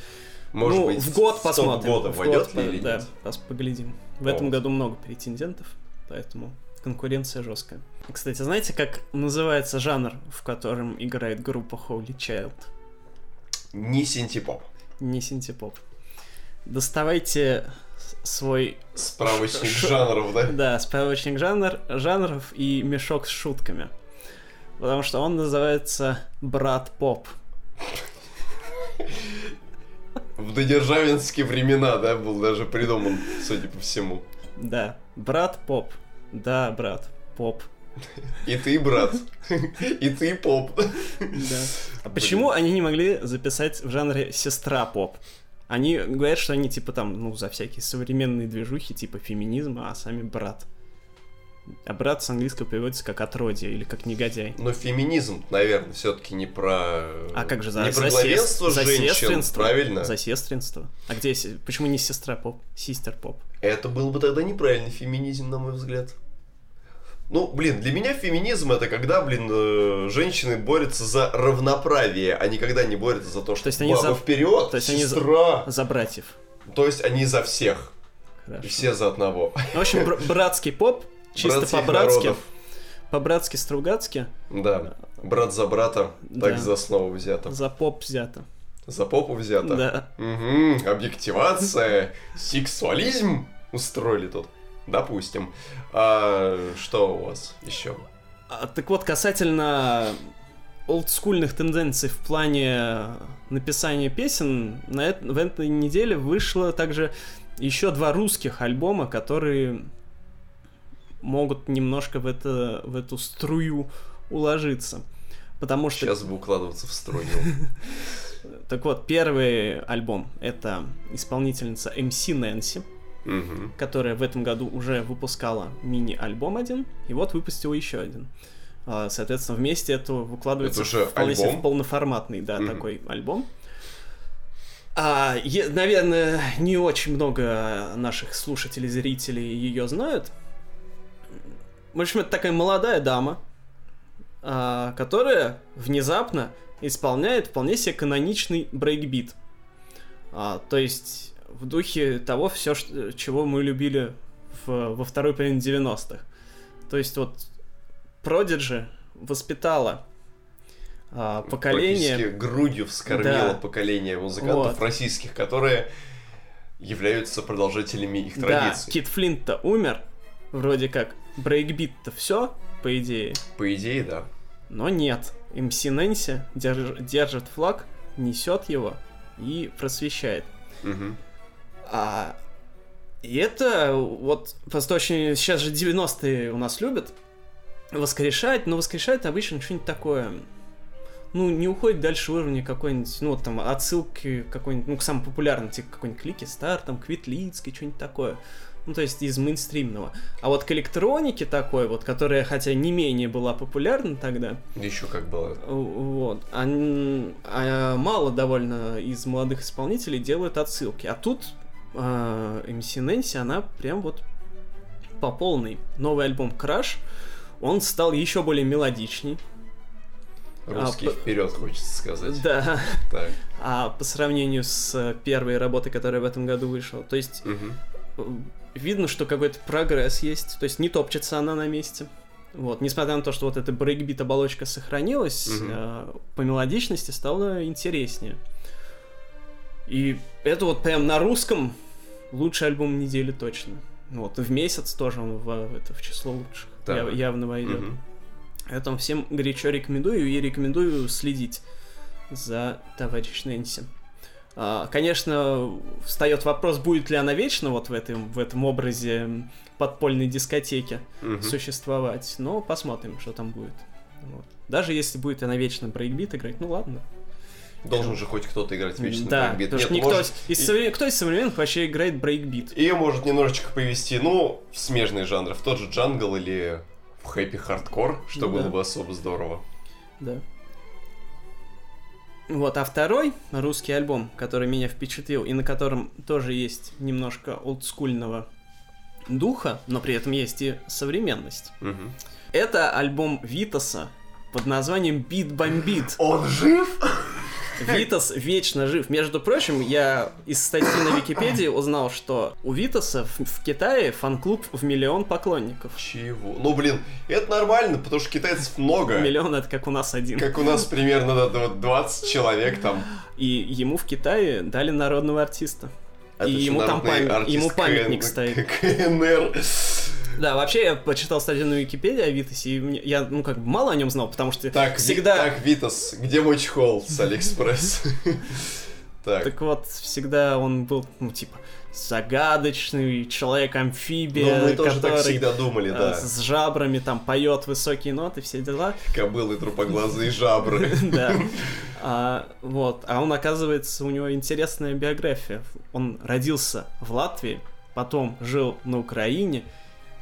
Может ну, быть, в год посмотрим. года В год, ли или да, нет? пос- поглядим. В Вот. этом году много претендентов, поэтому конкуренция жесткая. Кстати, знаете, как называется жанр, в котором играет группа Holy Child? Не синтепоп. Не синтепоп. Доставайте свой Справочник Ш- жанров, да? Да, справочник жанр, жанров и мешок с шутками. Потому что он называется Брат Поп. В додержавинские времена, да, был даже придуман, судя по всему. Да, Брат Поп. Да, брат, поп. И ты, брат. И ты, поп. Да. А почему они не могли записать в жанре сестра поп? Они говорят, что они типа там, ну, за всякие современные движухи, типа феминизма, а сами брат. А брат с английского переводится как отродье или как негодяй. Но феминизм, наверное, все-таки не про... А как же за, Не про за главенство сес- за женщин, сестринство? правильно? За сестринство. А где, почему не сестра поп? Систер поп. Это был бы тогда неправильный феминизм, на мой взгляд. Ну, блин, для меня феминизм это когда, блин, э, женщины борются за равноправие, а никогда не борются за то, что есть они баба за- вперед, то есть они за- сестра. За братьев. То есть они за всех. Хорошо. И все за одного. Ну, В общем, бр- братский поп, чисто по-братски, по-братски стругацки, Да. Брат за брата, Да. так за основу взято. за поп взято. За попу взято. Да. Угу, объективация, сексуализм устроили тут. Допустим. А что у вас еще? А, так вот, касательно олдскульных тенденций в плане написания песен, на эт- в этой неделе вышло также еще два русских альбома, которые могут немножко в, это, в эту струю уложиться. Потому что Сейчас бы укладываться в струю. Так вот, первый альбом — это исполнительница MC Нэнси, Мгм. которая в этом году уже выпускала мини-альбом один, и вот выпустила еще один. А, Соответственно, вместе это выкладывается Это вполне себе в полноформатный, да, Мгм. такой альбом. А, е- наверное, не очень много наших слушателей, зрителей ее знают. В общем, это такая молодая дама, а, которая внезапно исполняет вполне себе каноничный брейкбит. А, то есть в духе того, все, чего мы любили в- во второй половине 90-х. То есть вот Prodigy воспитала а, поколение... Грудью вскормила Да. поколение музыкантов Вот. российских, которые являются продолжателями их Да, традиций. Кит Флинт-то умер, вроде как. Брейкбит-то все, по идее. По идее, да. Но нет. МС Нэнси держ- держит флаг, несет его и просвещает. Мгм. А, и это вот просто очень... Сейчас же 90-е у нас любят воскрешать, но воскрешают обычно что-нибудь такое... Ну, не уходит дальше уровня какой-нибудь, ну, вот там, отсылки какой-нибудь, ну, к самым популярным, типа какой-нибудь Клики Стар, там, Квитлицкий, что-нибудь такое. Ну, то есть из мейнстримного. А вот к электронике такой вот, которая, хотя не менее была популярна тогда, Еще как было. вот. А, а мало довольно из молодых исполнителей делают отсылки. А тут а, MC Нэнси, она прям вот по полной. Новый альбом Crash, он стал еще более мелодичней. Русский п- вперед, хочется сказать. Да. Так. А по сравнению с первой работой, которая в этом году вышла. То есть э, видно, что какой-то прогресс есть. То есть не топчется она на месте. Вот, несмотря на то, что вот эта брейкбит оболочка сохранилась, Мгм. э, по мелодичности стало интереснее. И это вот прям на русском лучший альбом недели точно. Вот, и в месяц тоже он в, это, в число лучших Так. яв- явно войдет. Мгм. Поэтому всем горячо рекомендую и рекомендую следить за товарищ Нэнси. А, Конечно, встает вопрос, будет ли она вечно вот в этом, в этом образе подпольной дискотеки Мгм. существовать, но посмотрим, что там будет. Вот. Даже если будет она вечно брейкбит играть, ну ладно. Должен же хоть кто-то играть вечно да, брейкбит. потому что Нет, никто может, из современ- кто из современных вообще играет брейкбит? Ее может немножечко повести, ну, в смежные жанры, в тот же джангл или в happy hardcore, что Ну было да. бы особо здорово. Да. Вот, а второй русский альбом, который меня впечатлил, и на котором тоже есть немножко олдскульного духа, но при этом есть и современность. Мгм. Это альбом Витаса под названием Бит Бомбит. Он жив? Витас вечно жив. Между прочим, я из статьи на Википедии узнал, что у Витаса в, в Китае фан-клуб в миллион поклонников. Чего? Ну, блин, это нормально, потому что китайцев много. Миллион это как у нас один. Как у нас примерно да, да, вот 20 человек там. И ему в Китае дали народного артиста. Это И что, ему там народный памят- артист ему памятник КН стоит. КНР. Да, вообще я почитал статью на Википедии о Витасе, и мне- я, ну, как бы мало о нем знал, потому что Так, всегда... Ви- так, Витас, где мой чехол с Алиэкспресс? Так, Так вот, всегда он был, ну, типа, загадочный человек-амфибия, ну мы тоже так который всегда думали, э, да. с жабрами там поет высокие ноты, все дела. Кобылы, трупоглазые жабры. Да. А, вот. А он, оказывается, у него интересная биография. Он родился в Латвии, потом жил на Украине,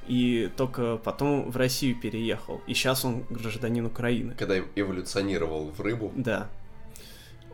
и только потом в Россию переехал. И сейчас он гражданин Украины. Когда эволюционировал в рыбу, Да.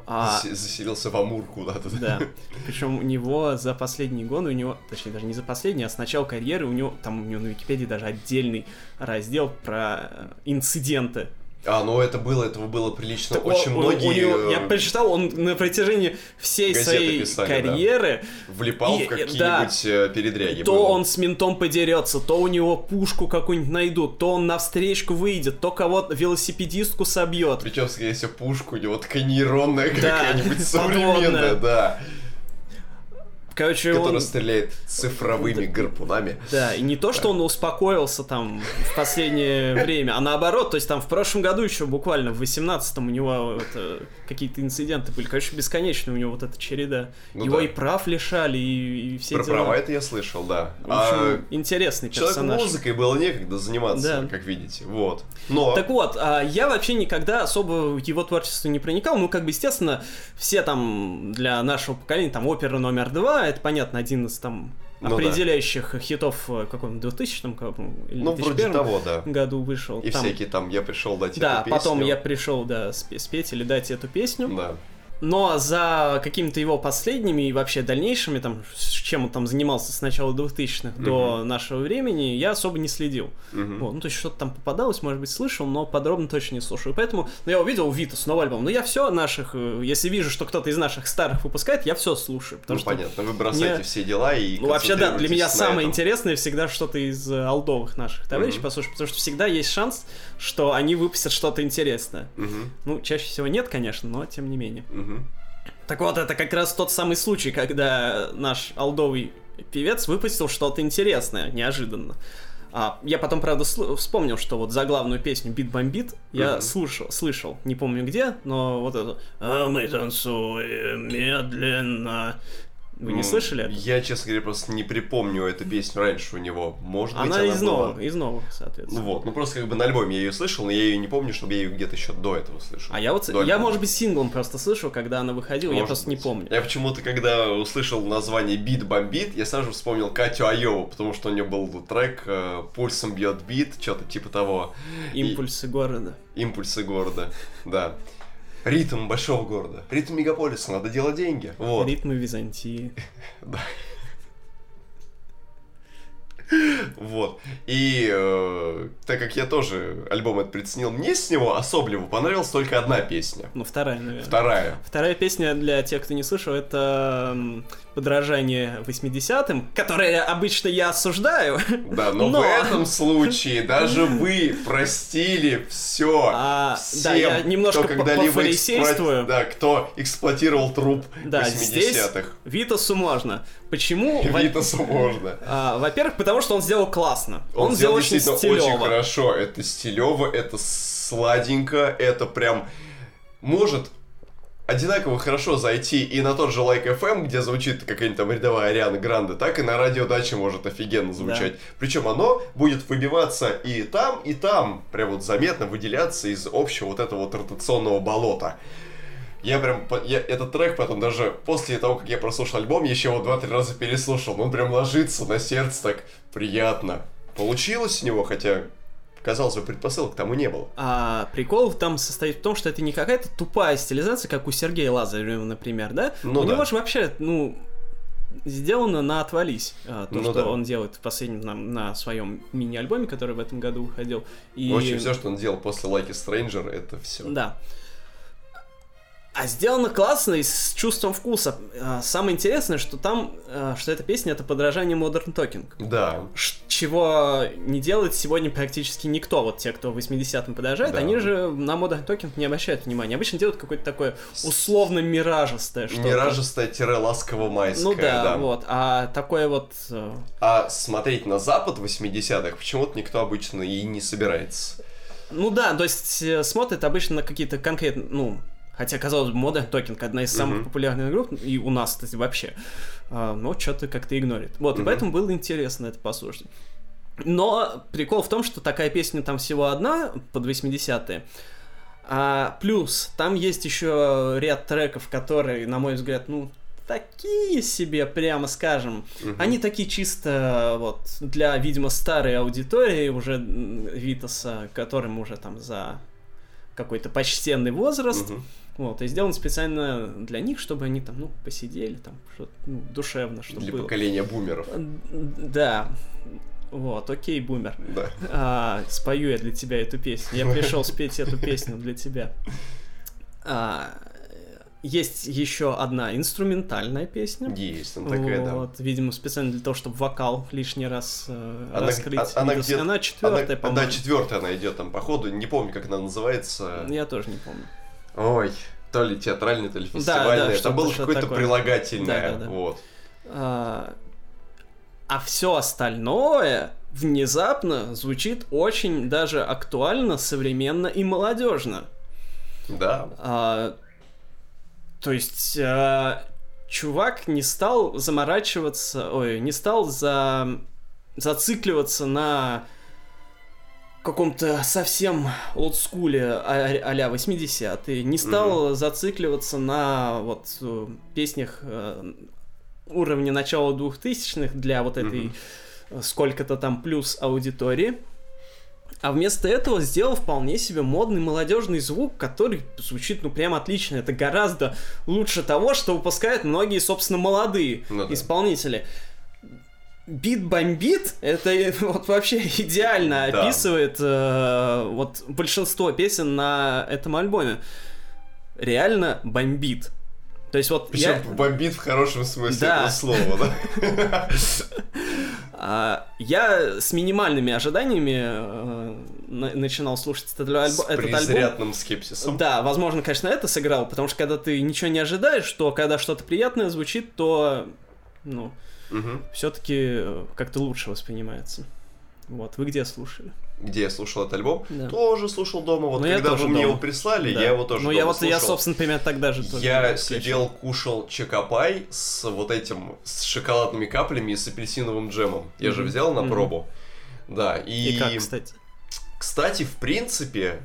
А, засе- заселился в Амур куда-то. да. Причем у него за последние годы, у него, точнее, даже не за последние, а с начала карьеры, у него, там у него на Википедии даже отдельный раздел про э, инциденты А, ну это было, этого было прилично. Так Очень он- многие у него- я э, прочитал, он на протяжении всей своей писали, да. карьеры, влипал и- в какие-нибудь э, передряги. то было. он с ментом подерется, то у него пушку какую-нибудь найдут, то он на встречку выйдет, то кого-то велосипедистку собьет. Причем, скорее всего, пушка у него такая нейронная Да, какая-нибудь современная, подводная. да. Короче, Которая он... стреляет цифровыми гарпунами. Да, и не то, что он успокоился там в последнее время, а наоборот, то есть там в прошлом году еще буквально в 18-м у него это, какие-то инциденты были, короче, бесконечные у него вот эта череда. Ну Его да. и прав лишали, и, и все Про дела. права это я слышал, да. В А общем, интересный человеку персонаж. музыкой было некогда заниматься, Да. как видите. Вот. Но Так вот, а, я вообще никогда особо в его творчество не проникал. Ну, как бы, естественно, все там для нашего поколения, там, опера номер два, это, понятно, один из там Ну да. определяющих хитов в каком 2000 как, бы, или ну, вроде 2001 того, да. году вышел. И Там- всякие там, я пришел дать Да, эту потом песню. я пришел, да, спе- спеть или дать эту песню. Да. Но за какими-то его последними и вообще дальнейшими, там, чем он там занимался с начала 2000-х до нашего времени, я особо не следил. Мгм. Вот, ну, то есть что-то там попадалось, может быть, слышал, но подробно точно не слушаю. Поэтому, ну, я увидел Витас, новый альбом. Но я все наших, э, если вижу, что кто-то из наших старых выпускает, я все слушаю. Потому Ну, что, понятно, вы бросаете мне- все дела и ну, вообще, да, для меня самое этом. интересное всегда что-то из э, алдовых наших товарищей Мгм. послушать, потому что всегда есть шанс, что они выпустят что-то интересное. Мгм, Ну, чаще всего нет, конечно, но тем не менее. Так вот, это как раз тот самый случай, когда наш алдовый певец выпустил что-то интересное, неожиданно. А, я потом, правда, вспомнил, что вот за главную песню «Бит бомбит» я Мгм. слушал, слышал, не помню где, но вот это «А мы танцуем медленно». Вы не М, слышали это? Я, честно говоря, просто не припомню эту песню раньше у него. Может быть, Она она из была. новых, из Ну соответственно. вот, ну просто как бы на альбоме я ее слышал, но я ее не помню, чтобы я ее где-то еще до этого слышал. А я вот, До я, альбома. может быть, синглом просто слышал, когда она выходила, я Может просто не быть. помню. Я почему-то, когда услышал название «Бит бомбит», я сразу же вспомнил Катю Айову, потому что у нее был трек э, «Пульсом бьет бит», что-то типа того. Импульсы города. Импульсы города, да. Ритм большого города. Ритм мегаполиса, надо делать деньги. Вот. Ритмы Византии. Да. Вот. И э, так как я тоже альбом этот приценил, мне с него особливо понравилась только одна песня. Ну, вторая, наверное. Вторая. Вторая песня для тех, кто не слышал, это подражание 80-м, которое обычно я осуждаю. Да, но, Но. в этом случае даже вы простили все. А, всем, да, я немножко кто когда-либо пофарисействую. эксплуат- Да, кто эксплуатировал труп Да, здесь 80-х. Витасу можно. Почему? Витасу можно. А, Во-первых, потому что он сделал классно. Он, сделал сделал очень действительно очень стилево. хорошо. Это стилево, это сладенько, это прям может одинаково хорошо зайти и на тот же Like FM, где звучит какая-нибудь там рядовая Ариана Гранде, так и на радио Даче может офигенно звучать. Да. Причем оно будет выбиваться и там, и там, прям вот заметно выделяться из общего вот этого вот ротационного болота. Я прям, я этот трек потом даже после того, как я прослушал альбом, еще его два-три раза переслушал. Он прям ложится на сердце так приятно. Получилось у него, хотя казалось бы, предпосылок тому не было. А прикол там состоит в том, что это не какая-то тупая стилизация, как у Сергея Лазарева, например, да? Ну, у да. него же вообще, ну, сделано на отвались. А, то, ну, что да. он делает в последнем на, на своем мини-альбоме, который в этом году выходил. И... В общем, все, что он делал после Like a Stranger, это все. Да. А сделано классно и с чувством вкуса. А, самое интересное, что там, а, что эта песня это подражание Modern Talking. Да. Чего не делает сегодня практически никто. Вот те, кто в 80-м подражает, да. они же на Modern Talking не обращают внимания. Обычно делают какое-то такое условно миражистое что-то. Миражистое-ласково-майское. Ну да, да, вот. А такое вот... Э, а смотреть на Запад 80-х почему-то никто обычно и не собирается. Ну да, то есть э, смотрит обычно на какие-то конкретные, ну, Хотя, казалось бы, мода Токинг одна из самых uh-huh. популярных групп, и у нас, кстати, вообще. А, но что-то как-то игнорит. Вот, uh-huh. и поэтому было интересно это послушать. Но прикол в том, что такая песня там всего одна под 80-е. А, плюс, там есть еще ряд треков, которые, на мой взгляд, ну, такие себе, прямо скажем. Угу. Они такие чисто вот для, видимо, старой аудитории уже Витаса, которым уже там за какой-то почтенный возраст. Угу. Вот, и сделан специально для них, чтобы они там, ну, посидели, там, что-то ну, душевно, чтобы Для было. поколения бумеров. Да. Вот, окей, бумер. Да. А, спою я для тебя эту песню. Я пришел спеть эту песню для тебя. А, есть еще одна инструментальная песня. Есть, она такая, вот, да. Видимо, специально для того, чтобы вокал лишний раз э, она, раскрыть. А, она, где она четвертая, по-моему. Да, четвертая она идет там, походу. Не помню, как она называется. Я тоже не помню. Ой, то ли театральный, то ли фестивальный. Да, да, Там было какое-то прилагательное. Да, да, да. Вот. А, а все остальное внезапно звучит очень даже актуально, современно и молодежно. Да. А, то есть э, чувак не стал заморачиваться, ой, не стал за зацикливаться на каком-то совсем олдскуле а- а-ля 80-е, не стал mm-hmm. зацикливаться на вот э, песнях э, уровня начала 2000-х для вот этой mm-hmm. сколько-то там плюс аудитории. А вместо этого сделал вполне себе модный молодежный звук, который звучит ну прям отлично. Это гораздо лучше того, что выпускают многие, собственно, молодые ну, да. исполнители. Бит бомбит, это вот вообще идеально да. описывает э, вот большинство песен на этом альбоме. Реально бомбит. То есть вот Причем я... бомбит в хорошем смысле да. этого слова, да? А, я с минимальными ожиданиями э, начинал слушать этот, альбом. С презрятным скепсисом. Да, возможно, конечно, это сыграл, потому что когда ты ничего не ожидаешь, то когда что-то приятное звучит, то, ну, все-таки э, как-то лучше воспринимается. Вот, вы где слушали? где я слушал этот альбом, да. тоже слушал дома. Вот Но ну, когда вы мне его прислали, да. я его тоже. Ну, я вот слушал. я, собственно, примерно тогда же тоже. Я сидел, кушал чекапай с вот этим с шоколадными каплями и с апельсиновым джемом. Я mm-hmm. же взял на mm-hmm. пробу. Да, и. И как, кстати? Кстати, в принципе,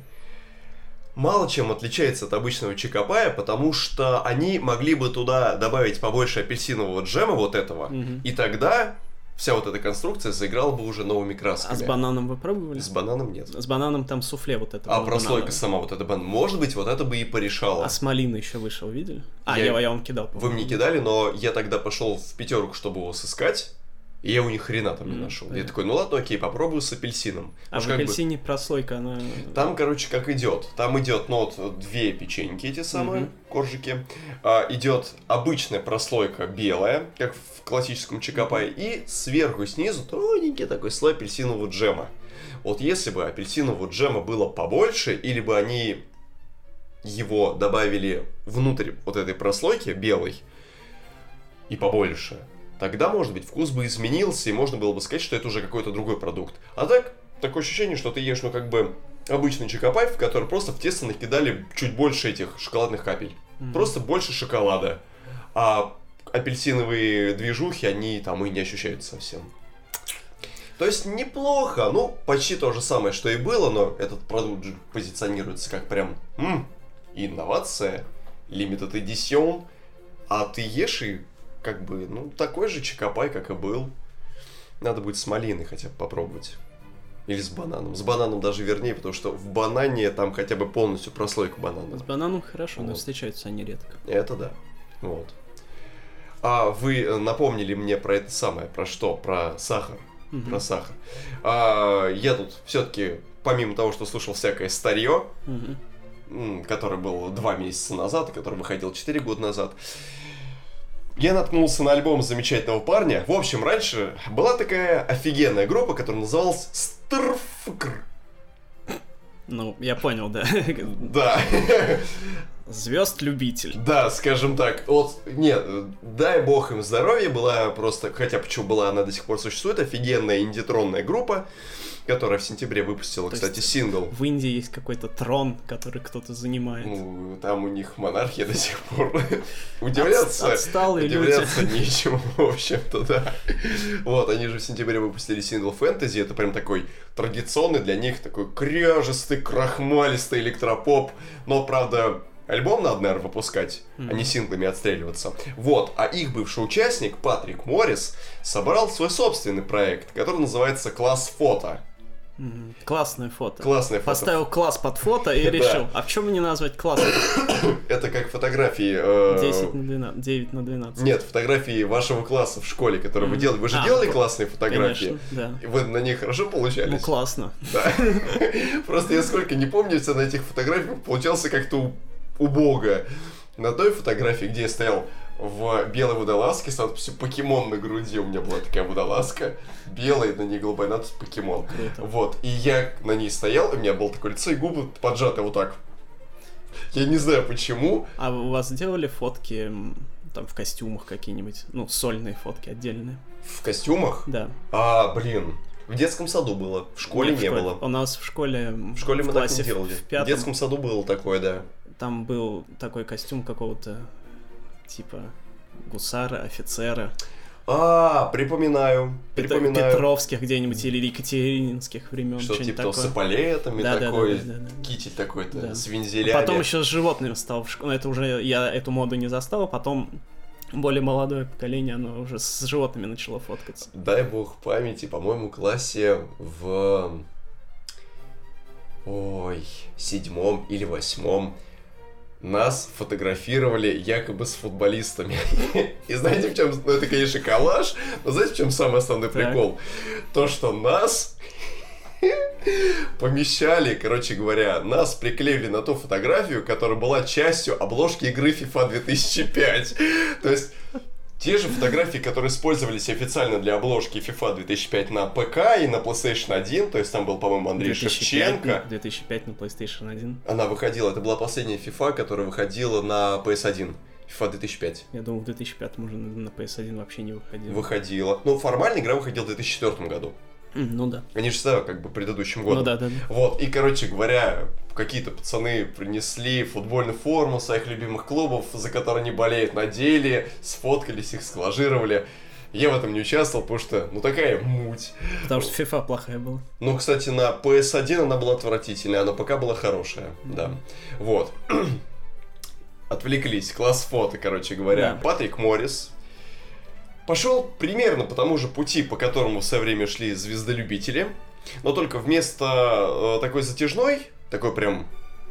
мало чем отличается от обычного чекапая, потому что они могли бы туда добавить побольше апельсинового джема вот этого, mm-hmm. и тогда вся вот эта конструкция заиграла бы уже новыми красками. А с бананом вы пробовали? С бананом нет. С бананом там суфле вот это. А прослойка банана. сама вот эта банан. Может быть, вот это бы и порешало. А с малиной еще вышел, видели? А, я, я, я вам кидал. Вы мне кидали, но я тогда пошел в пятерку, чтобы его сыскать. И я у них хрена там не нашел. Mm, я такой, ну ладно, окей, попробую с апельсином. А Может, в апельсине бы... прослойка, она... Там, короче, как идет. Там идет, ну вот, две печеньки эти самые, mm-hmm. коржики. А, идет обычная прослойка белая, как в классическом чекапае. Mm-hmm. И сверху и снизу тоненький такой слой апельсинового джема. Вот если бы апельсинового джема было побольше, или бы они его добавили внутрь вот этой прослойки белой и побольше, тогда, может быть, вкус бы изменился, и можно было бы сказать, что это уже какой-то другой продукт. А так, такое ощущение, что ты ешь, ну, как бы, обычный чокопай, в который просто в тесто накидали чуть больше этих шоколадных капель. Мгм. Просто больше шоколада. А апельсиновые движухи, они там и не ощущаются совсем. То есть неплохо, ну, почти то же самое, что и было, но этот продукт же позиционируется как прям м, инновация, limited edition, а ты ешь и как бы, ну, такой же чокопай, как и был. Надо будет с малиной хотя бы попробовать. Или с бананом. С бананом даже вернее, потому что в банане там хотя бы полностью прослойка банана. С бананом хорошо, но Вот. встречаются они редко. Это да. Вот. А вы э, напомнили мне про это самое, про что? Про сахар. Мгм. Про сахар. А, я тут все-таки, помимо того, что слушал всякое старье, м, который был два месяца назад, и который выходил четыре года назад, я наткнулся на альбом замечательного парня. В общем, раньше была такая офигенная группа, которая называлась Стрфкр. Ну, я понял, да. Да. Звезд-любитель. Да, скажем так, вот, нет, дай бог им здоровья, была просто, хотя почему была, она до сих пор существует, офигенная индитронная группа, которая в сентябре выпустила, То кстати, сингл. В Индии есть какой-то трон, который кто-то занимает. Ну, там у них монархия до сих пор. Удивляться, Отс- отсталые люди. удивляться нечему, в общем-то, да. Вот, они же в сентябре выпустили сингл «Фэнтези», это прям такой традиционный для них такой кряжестый, крахмалистый электропоп, но, правда, альбом надо, наверное, выпускать, а не синглами отстреливаться. Вот, а их бывший участник, Патрик Моррис, собрал свой собственный проект, который называется «Класс фото». Мгм. Классное фото. Классное фото. Поставил класс под фото и Да. решил, а в чем не назвать класс? Это как фотографии... э, 10 на 12, 9 на 12. Нет, фотографии вашего класса в школе, которые вы делали. Вы же А, делали ну, классные фотографии? Конечно, да. Вы на них хорошо получались? Ну, классно. Да. Просто я сколько не помню, все на этих фотографиях получался как-то убого. На той фотографии, где я стоял в белой водолазке с надписью «Покемон» на груди, у меня была такая водолазка, белая, на ней голубая надпись «Покемон». Круто. Вот, и я на ней стоял, и у меня было такое лицо, и губы поджаты вот так. Я не знаю почему, А у вас делали фотки там в костюмах какие-нибудь? Ну, сольные фотки отдельные. в костюмах. Да. А, блин, в детском саду было, в школе Нет, в не школе. было. У нас в школе... В школе мы так классе не в- делали. В В пятом детском саду было такое, да. там был такой костюм какого-то типа гусара, офицера. А, припоминаю, припоминаю. Петровских где-нибудь или Екатерининских времен. Что что-нибудь типа такое. с эполетами Да, да, да, такой, да, да, да. китель такой-то, Да. с вензелями. Потом еще с животными стал в школе. Это уже я эту моду не застал, а потом более молодое поколение, оно уже с животными начало фоткаться. Дай бог памяти, по-моему, классе в... Ой, седьмом или восьмом нас фотографировали якобы с футболистами. И знаете, в чем... Ну, это, конечно, коллаж, но знаете, в чем самый основной прикол? То, что нас помещали, короче говоря, нас приклеили на ту фотографию, которая была частью обложки игры FIFA 2005. То есть те же фотографии, которые использовались официально для обложки FIFA 2005 на ПК и на PlayStation 1, то есть там был, по-моему, Андрей 2005 Шевченко. на- 2005 на PlayStation 1. Она выходила, это была последняя FIFA, которая выходила на PS1. FIFA 2005. Я думал, в 2005 уже на на PS1 вообще не выходил. Выходила. Ну, формально игра выходила в 2004 году. Ну да. Они же всегда как бы предыдущим годом. Ну да, да, да. Вот, и, короче говоря, какие-то пацаны принесли футбольную форму своих любимых клубов, за которые они болеют, надели, сфоткались, их склажировали. Я в этом не участвовал, потому что, ну, такая муть. Потому что FIFA плохая была. Ну, кстати, на PS1 она была отвратительная, а на ПК была хорошая, да. Вот. Отвлеклись, класс фото, короче говоря. Да. Патрик Моррис пошел примерно по тому же пути, по которому в свое время шли звездолюбители, но только вместо э, такой затяжной, такой прям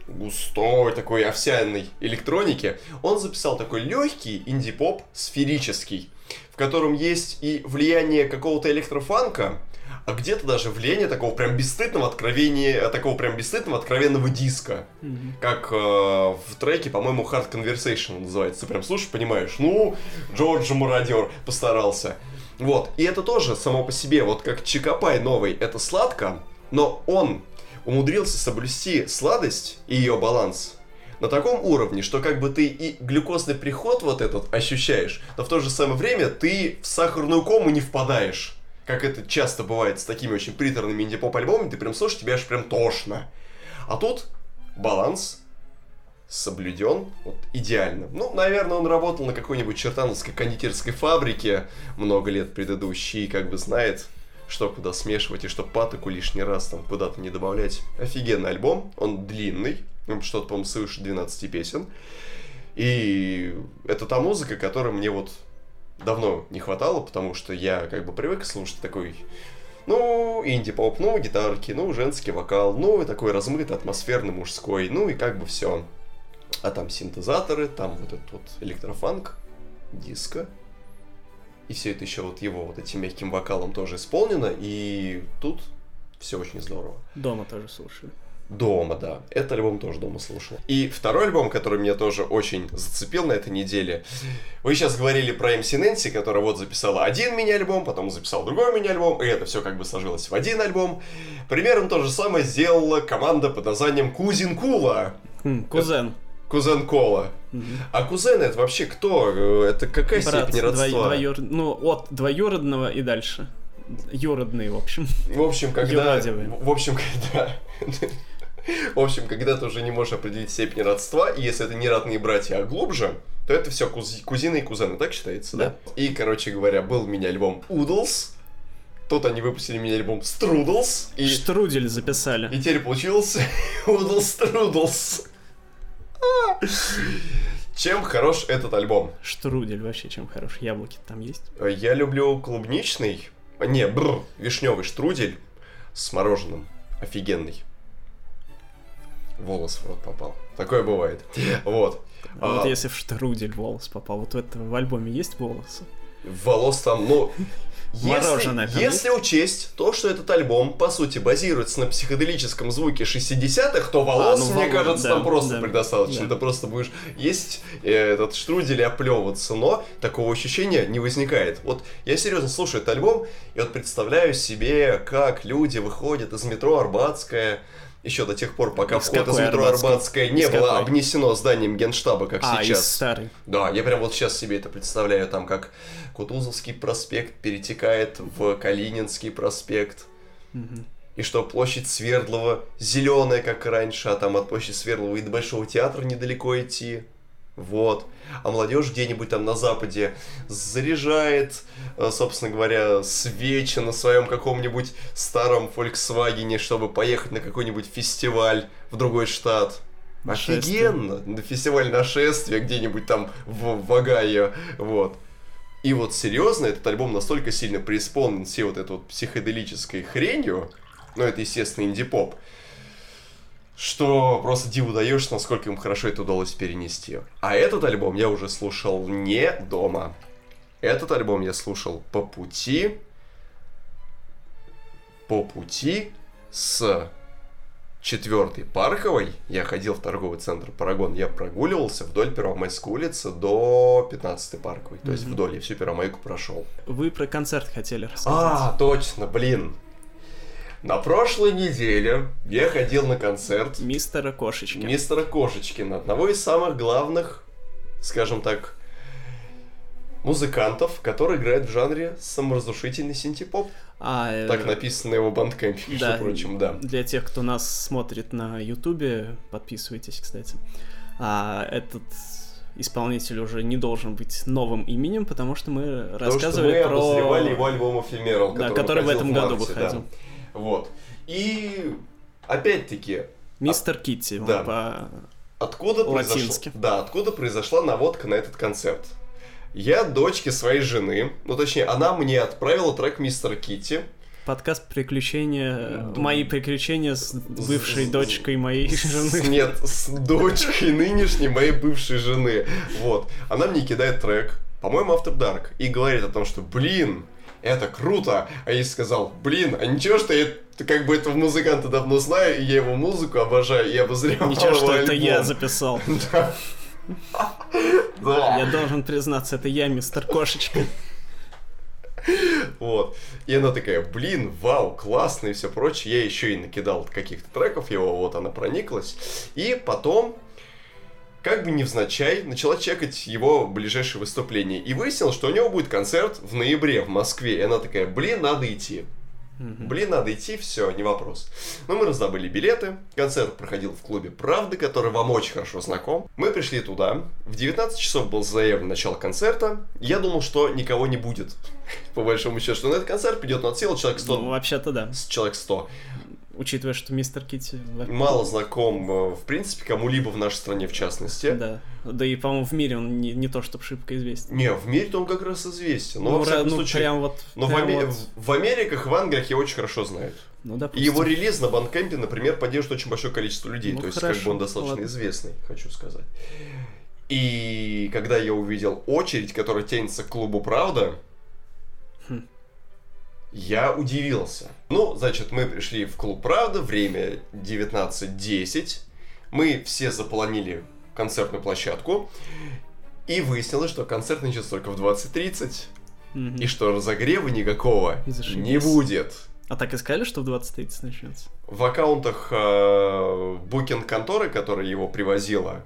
густой, такой овсяной электроники, он записал такой легкий инди-поп, сферический, в котором есть и влияние какого-то электрофанка, а где-то даже влияние такого прям бесстыдного откровения, такого прям бесстыдного откровенного диска. Мгм. Как э, в треке, по-моему, Hard Conversation называется. Ты прям слушаешь, понимаешь, ну, Джордж Мародер постарался. Вот, и это тоже само по себе, вот как Чикопай новый, это сладко, но он умудрился соблюсти сладость и ее баланс на таком уровне, что как бы ты и глюкозный приход вот этот ощущаешь, но в то же самое время ты в сахарную кому не впадаешь. Как это часто бывает с такими очень приторными инди-поп альбомами, ты прям слушаешь, тебе аж прям тошно. А тут баланс, соблюден вот идеально. Ну, наверное, он работал на какой-нибудь чертановской кондитерской фабрике много лет предыдущий и как бы знает, что куда смешивать и что патоку лишний раз там куда-то не добавлять. Офигенный альбом, он длинный, что-то, по-моему, свыше 12 песен. И это та музыка, которой мне вот давно не хватало, потому что я как бы привык слушать такой ну, инди-поп, ну, гитарки, ну, женский вокал, ну, и такой размытый, атмосферный, мужской, ну, и как бы все. А там синтезаторы, там вот этот вот электрофанк, диско. И все это еще вот его вот этим мягким вокалом тоже исполнено, и тут все очень здорово. Дома тоже слушаю. Дома, да. Этот альбом тоже дома слушал. И второй альбом, который меня тоже очень зацепил на этой неделе. Вы сейчас говорили про MC Нэнси, которая вот записала один мини-альбом, потом записал другой мини-альбом, и это все как бы сложилось в один альбом. Примерно то же самое сделала команда под названием Кузин Кула. Хм, кузен. Кузен Кола. Угу. А кузен это вообще кто? Это какая Брат, степень родства? Дво, двоюр... Ну, от двоюродного и дальше. Юродный, в общем. В общем, когда... Юродивый. В общем, когда... В общем, когда ты уже не можешь определить степень родства, и если это не родные братья, а глубже, то это все куз... кузины и кузены, так считается, да? да? И, короче говоря, был у меня альбом Удалс, Тут они выпустили меня альбом Струдлс. И... Штрудель записали. И теперь получился Удалс Струдлс. Чем хорош этот альбом? Штрудель вообще чем хорош? Яблоки там есть? Я люблю клубничный, не, бр, вишневый штрудель с мороженым. Офигенный волос в рот попал. Такое бывает. Вот. А вот а... если в штрудель волос попал, вот в этом в альбоме есть волосы? Волос там, ну... Если, если учесть то, что этот альбом, по сути, базируется на психоделическом звуке 60-х, то волос, а, ну, мне волос, кажется, да, там просто да, предостаточно. Да. Ты просто будешь есть э, этот штрудель и оплевываться, но такого ощущения не возникает. Вот я серьезно слушаю этот альбом, и вот представляю себе, как люди выходят из метро Арбатская, еще до тех пор, пока из вход из метро Арбатская не из было какой? обнесено зданием генштаба, как а, сейчас. Из старый. Да, я прям вот сейчас себе это представляю, там как Кутузовский проспект перетекает в Калининский проспект. Угу. И что площадь Свердлова зеленая, как раньше, а там от площади Свердлова и до Большого театра недалеко идти. Вот. А молодежь где-нибудь там на Западе заряжает, э, собственно говоря, свечи на своем каком-нибудь старом Volkswagen, чтобы поехать на какой-нибудь фестиваль в другой штат. Нашествие. Офигенно! На фестиваль нашествия где-нибудь там в Вагае, вот. И вот серьезно, этот альбом настолько сильно преисполнен всей вот этой вот психоделической хренью, ну это, естественно, инди-поп, что просто диву даешь, насколько им хорошо это удалось перенести. А этот альбом я уже слушал не дома. Этот альбом я слушал по пути, по пути с четвертой Парковой. Я ходил в торговый центр Парагон, я прогуливался вдоль Первомайской улицы до 15 Парковой. То mm-hmm. есть вдоль я всю Первомайку прошел. Вы про концерт хотели рассказать. А, точно, блин. На прошлой неделе я ходил на концерт Мистера Кошечки. Мистера Кошечкина, одного из самых главных, скажем так, музыкантов, который играет в жанре саморазрушительный синтепоп. А, э, так написано на его бандкэмпе, между да, прочим, да. Для тех, кто нас смотрит на Ютубе, подписывайтесь, кстати. А, этот исполнитель уже не должен быть новым именем, потому что мы потому рассказывали что мы про... его альбом который, да, который в этом году выходил. Да. Вот. И опять-таки... Мистер от... Китти, да. по откуда латински. Да, откуда произошла наводка на этот концерт? Я дочке своей жены, ну точнее, она мне отправила трек Мистер Китти. Подкаст приключения, мои приключения с бывшей с, дочкой моей жены. Нет, с дочкой нынешней моей бывшей жены. Вот. Она мне кидает трек, по-моему, After Dark, и говорит о том, что, блин, это круто. А я сказал, блин, а ничего, что я как бы этого музыканта давно знаю, и я его музыку обожаю, и обозревал Ничего, что альбом. это я записал. Да. Я должен признаться, это я, мистер Кошечка. Вот. И она такая, блин, вау, классно и все прочее. Я еще и накидал каких-то треков его, вот она прониклась. И потом как бы невзначай начала чекать его ближайшее выступление. И выяснил, что у него будет концерт в ноябре в Москве. И она такая, блин, надо идти. Блин, надо идти, все, не вопрос. Но мы раздобыли билеты. Концерт проходил в клубе «Правды», который вам очень хорошо знаком. Мы пришли туда. В 19 часов был заявлено начало концерта. Я думал, что никого не будет. По большому счету, что на этот концерт придет на отсел человек 100. Ну, вообще-то да. человек 100. Учитывая, что мистер Китти... Мало знаком, э, в принципе, кому-либо в нашей стране в частности. Да. Да и, по-моему, в мире он не, не то, чтобы шибко известен. Не, в мире-то он как раз известен. Но, ну, во всяком ну, случае, прям вот... но в, прям Аме- вот, в- в Америках и в Англиях его очень хорошо знают. Ну, И допустим. его релиз на Бандкэмпе, например, поддерживает очень большое количество людей. Ну, то есть, как бы хорошо, он достаточно ладно. известный, хочу сказать. И когда я увидел очередь, которая тянется к клубу Правда, Хм. Я удивился. Ну, значит, мы пришли в клуб Правда, время 19.10. Мы все заполонили концертную площадку. И выяснилось, что концерт начнется только в 20.30. Мгм. И что разогрева никакого Зашибись. не будет. А так и сказали, что в 20.30 начнется? В аккаунтах э, букинг-конторы, которая его привозила,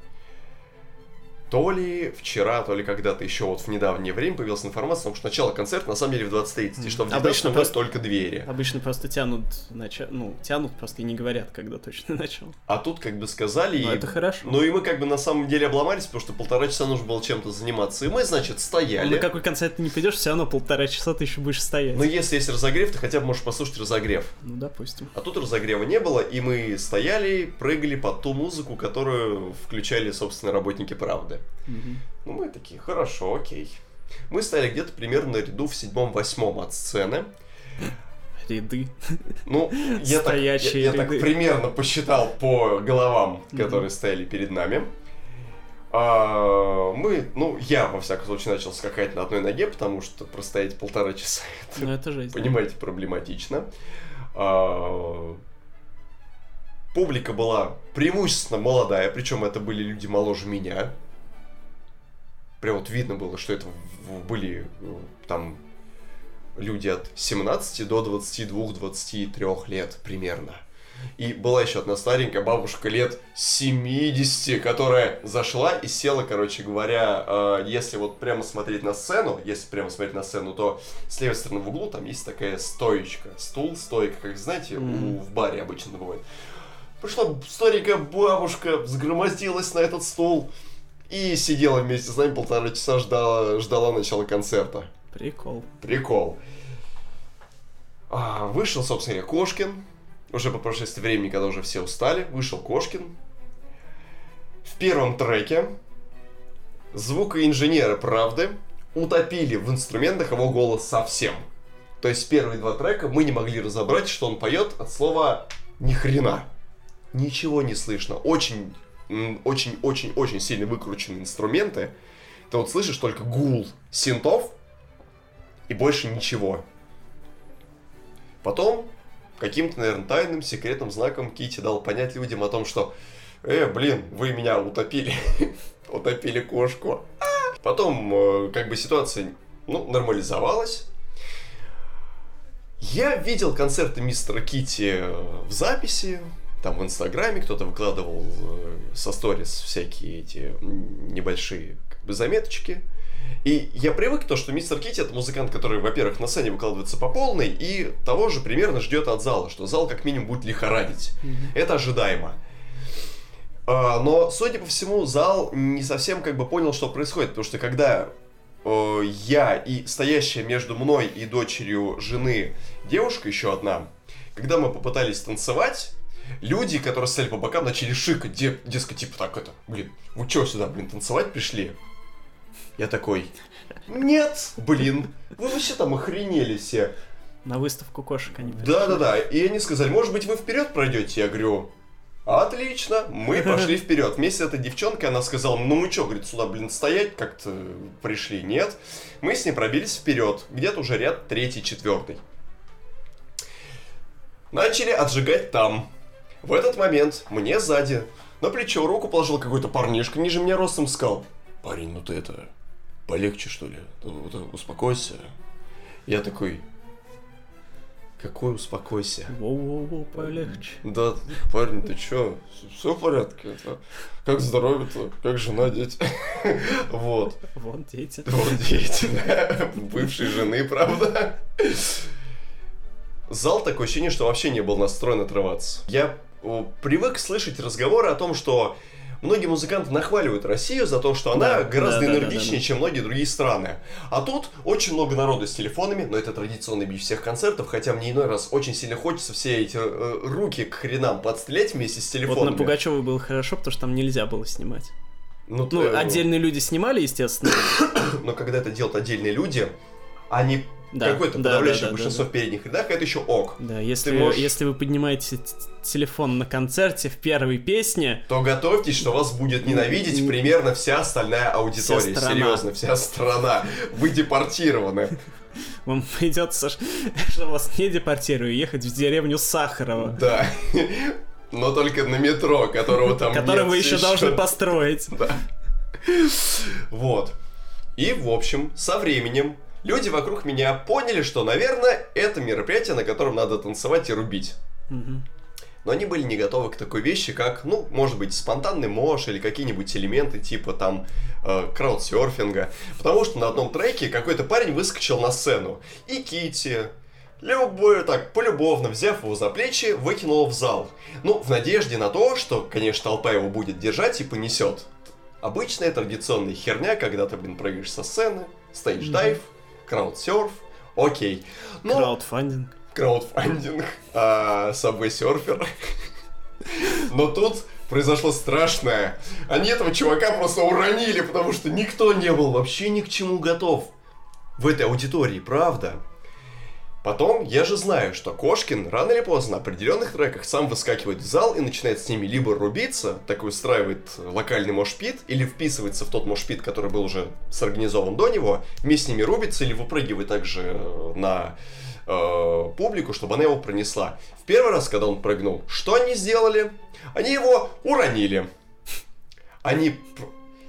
то ли вчера, то ли когда-то еще вот в недавнее время появилась информация о том, что начало концерта на самом деле в 20.30, и что в Мгм. 19 Обычно просто- только двери. Обычно просто тянут, нача... ну, тянут просто и не говорят, когда точно начало. А тут как бы сказали, Ну, и... это хорошо. ну и мы как бы на самом деле обломались, потому что полтора часа нужно было чем-то заниматься. И мы, значит, стояли. На какой концерт ты не придешь, все равно полтора часа ты еще будешь стоять. Но если есть разогрев, ты хотя бы можешь послушать разогрев. Ну, допустим. А тут разогрева не было, и мы стояли, прыгали под ту музыку, которую включали, собственно, работники «Правды». Мгм. Ну, мы такие, хорошо, окей. Мы стояли где-то примерно на ряду в седьмом-восьмом от сцены. Ряды. Ну, я, так, я, Стоящие я так ряды. примерно посчитал по головам, которые стояли перед нами. А, мы, ну, я, во всяком случае, начал скакать на одной ноге, потому что простоять полтора часа, это, Ну, это жизнь. понимаете, проблематично. А, публика была преимущественно молодая, причем это были люди моложе меня. Прям вот видно было, что это были э, там люди от 17 до 22-23 лет примерно. И была еще одна старенькая бабушка лет 70, которая зашла и села, короче говоря, э, если вот прямо смотреть на сцену, если прямо смотреть на сцену, то с левой стороны в углу там есть такая стоечка, стул, стойка, как знаете, у, Мгм. в баре обычно бывает. Пришла старенькая бабушка, взгромоздилась на этот стул и сидела вместе с нами полтора часа, ждала, ждала начала концерта. Прикол. Прикол. А, вышел, собственно говоря, Кошкин. Уже по прошествии времени, когда уже все устали, вышел Кошкин. В первом треке звукоинженеры правды утопили в инструментах его голос совсем. То есть первые два трека мы не могли разобрать, что он поет от слова ни хрена. Ничего не слышно. Очень, м, очень, очень, очень сильно выкрученные инструменты. Ты вот слышишь только гул синтов и больше ничего. Потом каким-то, наверное, тайным секретным знаком Кити дал понять людям о том, что «Э, блин, вы меня утопили, утопили кошку». Потом, э, как бы ситуация, ну, нормализовалась. Я видел концерты мистера Кити в записи, там в Инстаграме кто-то выкладывал э, со сторис всякие эти небольшие как бы, заметочки. И я привык к то, что мистер Кити это музыкант, который, во-первых, на сцене выкладывается по полной, и того же примерно ждет от зала, что зал как минимум будет лихорадить. Это ожидаемо. А, Но, судя по всему, зал не совсем как бы понял, что происходит, потому что когда э, я и стоящая между мной и дочерью жены девушка еще одна, когда мы попытались танцевать, люди, которые стояли по бокам, начали шикать, де- дескать, типа так это, блин, вы что сюда, блин, танцевать пришли? Я такой, нет, блин, вы вообще там охренели все. На выставку кошек они пришли. Да-да-да, и они сказали, может быть, вы вперед пройдете? Я говорю, отлично, мы пошли вперед. Вместе с этой девчонкой она сказала, ну мы что, говорит, сюда, блин, стоять как-то пришли? Нет. Мы с ней пробились вперед, где-то уже ряд третий, четвертый. Начали отжигать там. В этот момент мне сзади на плечо руку положил какой-то парнишка ниже меня ростом сказал, парень, ну ты это, полегче что ли, успокойся. Я такой, какой успокойся? Воу-воу-воу, полегче. Да, парень, ты чё? Все в порядке? Это... Как здоровье-то? Как жена, дети? Вот. Вон дети. Вот дети, да. Бывшей жены, правда? зал такое ощущение, что вообще не был настроен отрываться. Я привык слышать разговоры о том, что многие музыканты нахваливают Россию за то, что она Да, гораздо да, да, энергичнее, да, да. чем многие другие страны. А тут очень много народу с телефонами, но это традиционный бич всех концертов, хотя мне иной раз очень сильно хочется все эти э, руки к хренам подстрелять вместе с Вот телефонами. на Пугачевой было хорошо, потому что там нельзя было снимать. Ну, Ну, э, отдельные люди снимали, естественно. Но когда это делают отдельные люди, они Да, какое-то да, подавляющее да, да, большинство да. в передних рядах, это еще ок. Да, если, Ты можешь- если вы поднимаете телефон на концерте в первой песне, то готовьтесь, что вас будет ненавидеть примерно вся остальная аудитория. страна. Серьезно, вся страна. Вы депортированы. вам придется, чтобы вас не депортировали, ехать в деревню Сахарова, Да. Но только на метро, которого там который нет вы еще должны построить. Да. Вот. И, в общем, со временем люди вокруг меня поняли, что, наверное, это мероприятие, на котором надо танцевать и рубить. Мгм. Но они были не готовы к такой вещи, как, ну, может быть, спонтанный мош или какие-нибудь элементы типа там э, краудсерфинга. Потому что на одном треке какой-то парень выскочил на сцену. И Кити, любой, так, полюбовно, взяв его за плечи, выкинул в зал. Ну, в надежде на то, что, конечно, толпа его будет держать и понесет. Обычная традиционная херня, когда ты, блин, прыгаешь со сцены, стейдж-дайв, краудсерф, окей. Но Краудфандинг. краудфандинг, а, Subway Surfer. Но тут произошло страшное. Они этого чувака просто уронили, потому что никто не был вообще ни к чему готов в этой аудитории, правда? Потом, я же знаю, что Кошкин рано или поздно на определенных треках сам выскакивает в зал и начинает с ними либо рубиться, такой устраивает локальный мошпит, или вписывается в тот мошпит, который был уже сорганизован до него, вместе с ними рубится или выпрыгивает также э, на э, публику, чтобы она его пронесла. В первый раз, когда он прыгнул, что они сделали? Они его уронили. Они...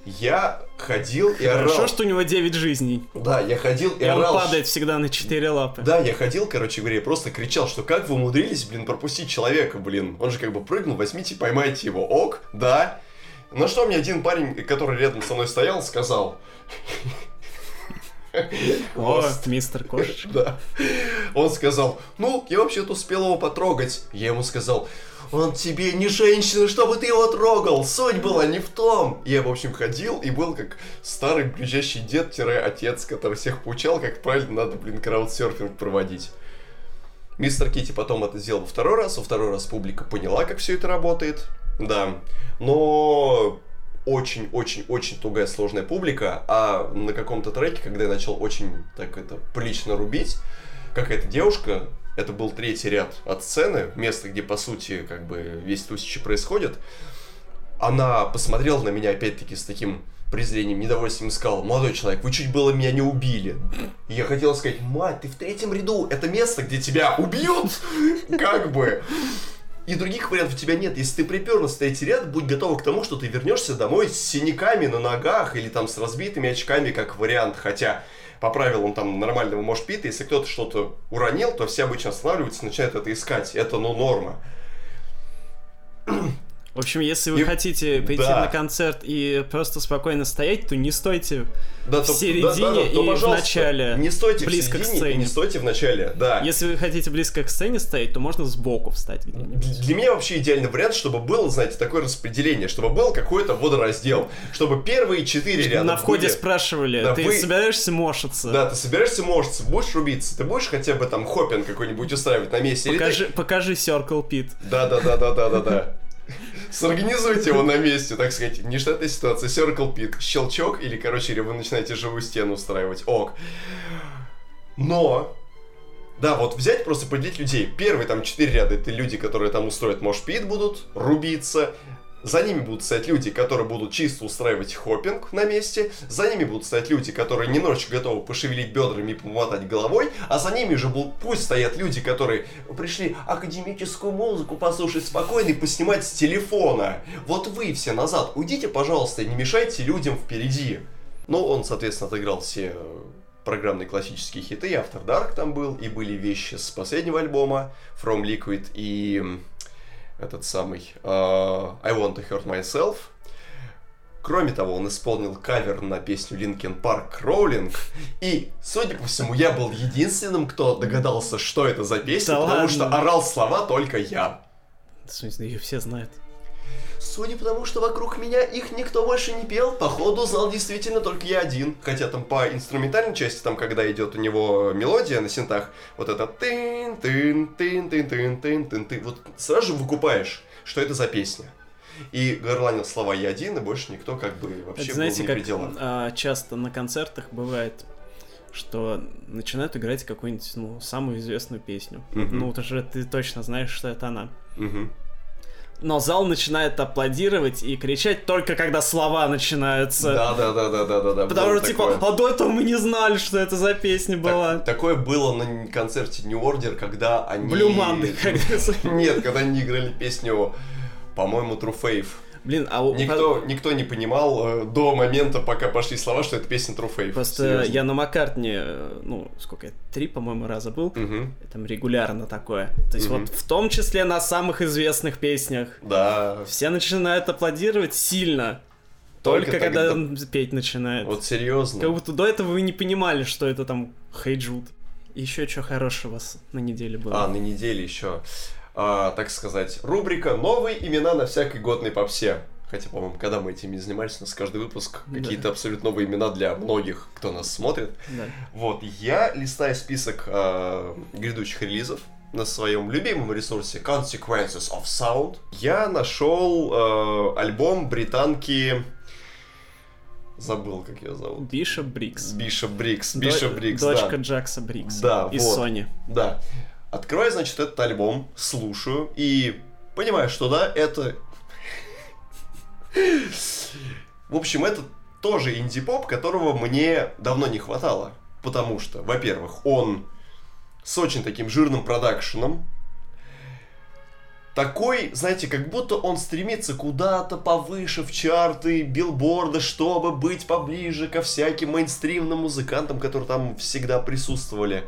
Я ходил и орал. Хорошо, что у него 9 жизней. Да, я ходил и, И он орал. падает всегда на 4 лапы. Да, я ходил, короче говоря, и просто кричал, что как вы умудрились, блин, пропустить человека, блин. Он же как бы прыгнул, возьмите, поймайте его. Ок, да. На что мне один парень, который рядом со мной стоял, сказал... О, мистер Кошечка. Да. Он сказал, ну, я вообще-то успел его потрогать. Я ему сказал, он тебе не женщина, чтобы ты его трогал. Суть была не в том. Я, в общем, ходил и был как старый ближайший дед-отец, который всех поучал, как правильно надо, блин, краудсерфинг проводить. Мистер Кити потом это сделал во второй раз, во второй раз публика поняла, как все это работает. Да. Но очень-очень-очень тугая сложная публика, а на каком-то треке, когда я начал очень так это прилично рубить, какая-то девушка, это был третий ряд от сцены, место, где по сути как бы весь тусичи происходит, она посмотрела на меня опять-таки с таким презрением, недовольствием и сказала, молодой человек, вы чуть было меня не убили. И я хотел сказать, мать, ты в третьем ряду, это место, где тебя убьют, как бы. И других вариантов у тебя нет. Если ты припер на третий ряд, будь готова к тому, что ты вернешься домой с синяками на ногах или там с разбитыми очками, как вариант. Хотя по правилам там нормального мошпита, если кто-то что-то уронил, то все обычно останавливаются начинают это искать. Это, ну, норма. В общем, если вы И- хотите прийти да. на концерт и просто спокойно стоять, то не стойте Да, в то- середине и в начале, Не стойте близко в к середине сцене. и не стойте в начале, да. Если вы хотите близко к сцене стоять, то можно сбоку встать где-нибудь. Для меня вообще идеальный вариант, чтобы было, знаете, такое распределение, чтобы был какой-то водораздел, чтобы первые четыре ряда На входе были- спрашивали, Да, ты вы- собираешься мошиться? Да, ты собираешься мошиться, будешь рубиться, ты будешь хотя бы там хоппинг какой-нибудь устраивать на месте? или ты- Покажи, покажи Circle Pit. Да, Сорганизуйте его на месте, так сказать. Нештатная ситуация. Circle Pit. Щелчок или, короче, или вы начинаете живую стену устраивать. Ок. Но да, вот взять просто поделить людей. Первые там четыре ряда это люди, которые там устроят мошпит будут, рубиться. За ними будут стоять люди, которые будут чисто устраивать хоппинг на месте. За ними будут стоять люди, которые немножечко готовы пошевелить бедрами и помотать головой. А за ними же будут, пусть стоят люди, которые пришли академическую музыку послушать спокойно и поснимать с телефона. Вот вы все назад уйдите, пожалуйста, и не мешайте людям впереди. Ну, он, соответственно, отыграл все э, программные классические хиты, After Dark там был, и были вещи с последнего альбома From Liquid и этот самый э, I Want to Hurt Myself. Кроме того, он исполнил кавер на песню Linkin Park Crawling. И, судя по всему, я был единственным, кто догадался, что это за песня, Да потому ладно? что орал слова только я. В смысле, ее все знают. Судя по тому, что вокруг меня их никто больше не пел, походу знал действительно только я один. Хотя там по инструментальной части, там когда идет у него мелодия на синтах, вот это тын тын тын тын тын тын тын ты вот сразу же выкупаешь, что это за песня. И горланил слова я один, и больше никто как бы вообще Это знаете, был не как а, часто на концертах бывает, что начинают играть какую-нибудь, ну, самую известную песню. Мгм. Ну, уже ты точно знаешь, что это она. Мгм. Но зал начинает аплодировать и кричать только когда слова начинаются. Да, да, да, да, да, да, да. Потому что, типа, а до этого мы не знали, что это за песня Так- была. такое было на концерте New Order, когда они... Blue Monday, как Нет, когда они играли песню, по-моему, True Faith. Блин, а у- Никто, никто не понимал э, до момента, пока пошли слова, что это песня True Faith. Просто Серьезно. я на Маккартне, э, ну, сколько я, три, по-моему, раза был. Мгм. Там регулярно такое. То есть Мгм. вот в том числе на самых известных песнях. Да, Все начинают аплодировать сильно. Только Только, когда он петь начинает. вот серьезно. Как будто до этого вы не понимали, что это там Хейджут. Еще что хорошего на неделе было? А, на неделе еще, а, так сказать, рубрика «Новые имена на всякой годной попсе». Хотя, по-моему, когда мы этим не занимались, у нас каждый выпуск Да. какие-то абсолютно новые имена для многих, кто нас смотрит. Да. Вот, я листаю список э, грядущих релизов на своем любимом ресурсе Consequences of Sound. Я нашел э, альбом британки... Забыл, как ее зовут. Bishop Briggs. Bishop Briggs. Bishop Briggs, Дочка да. Джакса Бриггса. Да, Из вот. Sony. Да. Открываю, значит, этот альбом, слушаю и понимаю, что да, это... В общем, это тоже инди-поп, которого мне давно не хватало. Потому что, во-первых, он с очень таким жирным продакшеном. Такой, знаете, как будто он стремится куда-то повыше в чарты, билборды, чтобы быть поближе ко всяким мейнстримным музыкантам, которые там всегда присутствовали.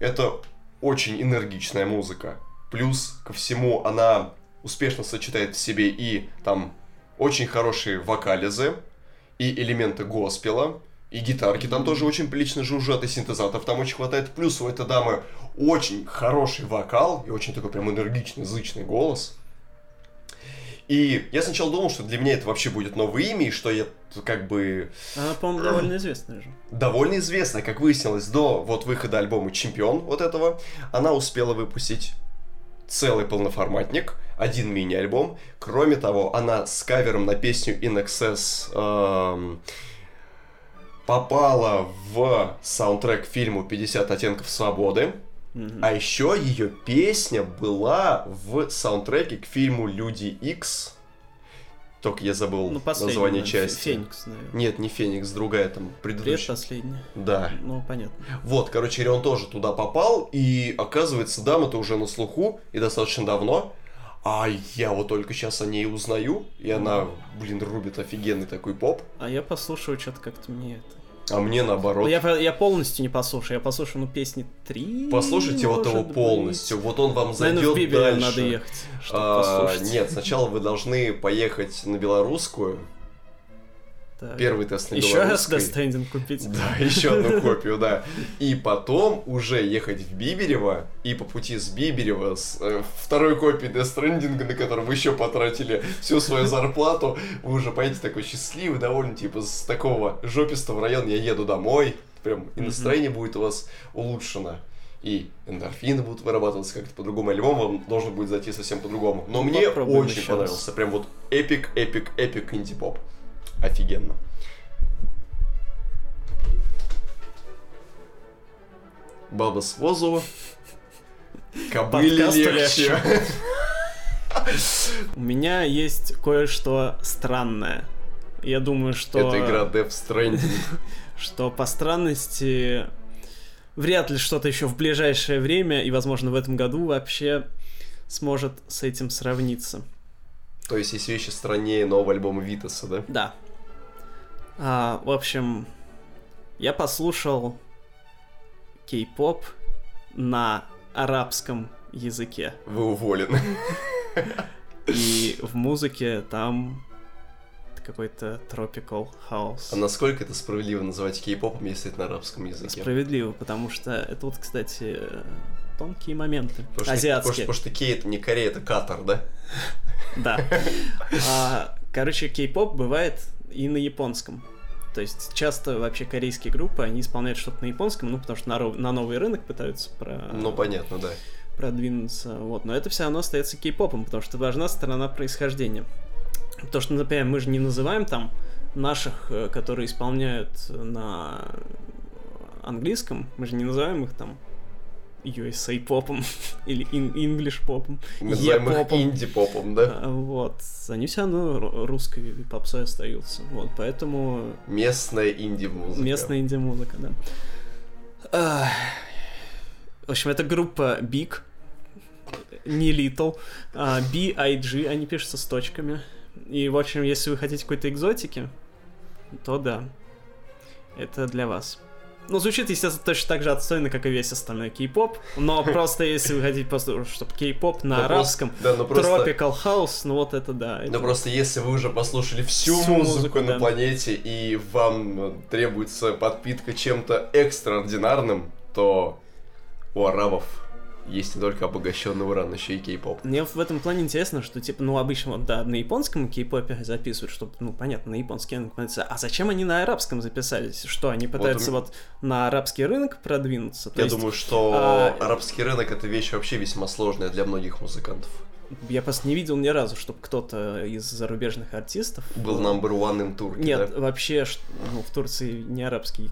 Это очень энергичная музыка. Плюс ко всему она успешно сочетает в себе и там очень хорошие вокализы, и элементы госпела, и гитарки там тоже очень прилично жужжат, и синтезаторов там очень хватает. Плюс у этой дамы очень хороший вокал и очень такой прям энергичный, зычный голос. И я сначала думал, что для меня это вообще будет новое имя, и что я как бы Она, по-моему, довольно известная же. довольно известная, как выяснилось, до вот выхода альбома «Чемпион» вот этого, она успела выпустить целый полноформатник, один мини-альбом. Кроме того, она с кавером на песню In Excess эм, попала в саундтрек к фильму «50 оттенков свободы». А еще ее песня была в саундтреке к фильму «Люди Икс». Только я забыл Ну, название наверное, части. Феникс, наверное. Нет, не Феникс, другая там предыдущая. последний. Да. Ну, понятно. Вот, короче, он тоже туда попал, и оказывается, дама-то уже на слуху, и достаточно давно. А я вот только сейчас о ней узнаю, и она, блин, рубит офигенный такой поп. А я послушаю что-то как-то мне это. А мне наоборот. я, я полностью не послушаю, я послушаю, ну, песни три. Послушайте вот его может полностью, вот он вам быть. Наверное, зайдет в дальше. надо ехать, А, послушать. нет, сначала вы должны поехать на белорусскую, Так. первый тест на Еще раз белорусской. стендинг купить. Да, еще одну копию, да. И потом уже ехать в Биберево, и по пути с Биберева, с э, второй копией Stranding, на котором вы еще потратили всю свою зарплату, вы уже поедете такой счастливый, довольно, типа, с такого жопистого района я еду домой, прям, и настроение будет у вас улучшено. И эндорфины будут вырабатываться как-то по-другому, альбом вам должен будет зайти совсем по-другому. Но Ну, мне очень понравился, прям вот epic, epic, epic инди-поп. Офигенно. Баба с возу. Кобыли легче. У меня есть кое-что странное. Я думаю, что... Это игра Death Stranding. что по странности вряд ли что-то еще в ближайшее время и, возможно, в этом году вообще сможет с этим сравниться. То есть есть вещи страннее нового альбома Витаса, да? Да. А, в общем, я послушал кей-поп на арабском языке. Вы уволены. И в музыке там какой-то tropical house. А насколько это справедливо называть кей-попом, если это на арабском языке? Справедливо, потому что это вот, кстати, тонкие моменты. Потому что, Азиатские. Потому, что кей это не Корея, это Катар, да? Да. А, короче, кей-поп бывает и на японском. То есть часто вообще корейские группы, они исполняют что-то на японском, ну, потому что на, на новый рынок пытаются про... Ну, понятно, да. продвинуться. Вот. Но это все равно остается кей-попом, потому что важна сторона происхождения. Потому что, например, мы же не называем там наших, э, которые исполняют на английском, мы же не называем их там USA попом или English попом, Мы называем их инди-попом, да? А, Вот. Они все равно ру- русской попсой остаются. Вот, поэтому Местная инди-музыка. местная инди-музыка, да. В общем, это группа Big, не Little, а B-I-G, они пишутся с точками. И, в общем, если вы хотите какой-то экзотики, то да, это для вас. Ну, звучит, естественно, точно так же отстойно, как и весь остальной кей-поп, но просто если вы хотите просто, чтобы кей-поп на арабском, ну. Tropical House, ну вот это да. Ну просто если вы уже послушали всю, музыку, на планете и вам требуется подпитка чем-то экстраординарным, то у арабов есть не только обогащенный уран, но еще и кей-поп. Мне в этом плане интересно, что, типа, ну, обычно, вот, да, на японском кей-попе записывают, чтобы, ну, понятно, на японский рынок понятно. А зачем они на арабском записались? Что, они пытаются им- вот, на арабский рынок продвинуться? То Я есть, думаю, что а, арабский рынок это вещь вообще весьма сложная для многих музыкантов. Я просто не видел ни разу, чтобы кто-то из зарубежных артистов... Был number one in Турке, Нет, да? вообще, ну, в Турции не арабский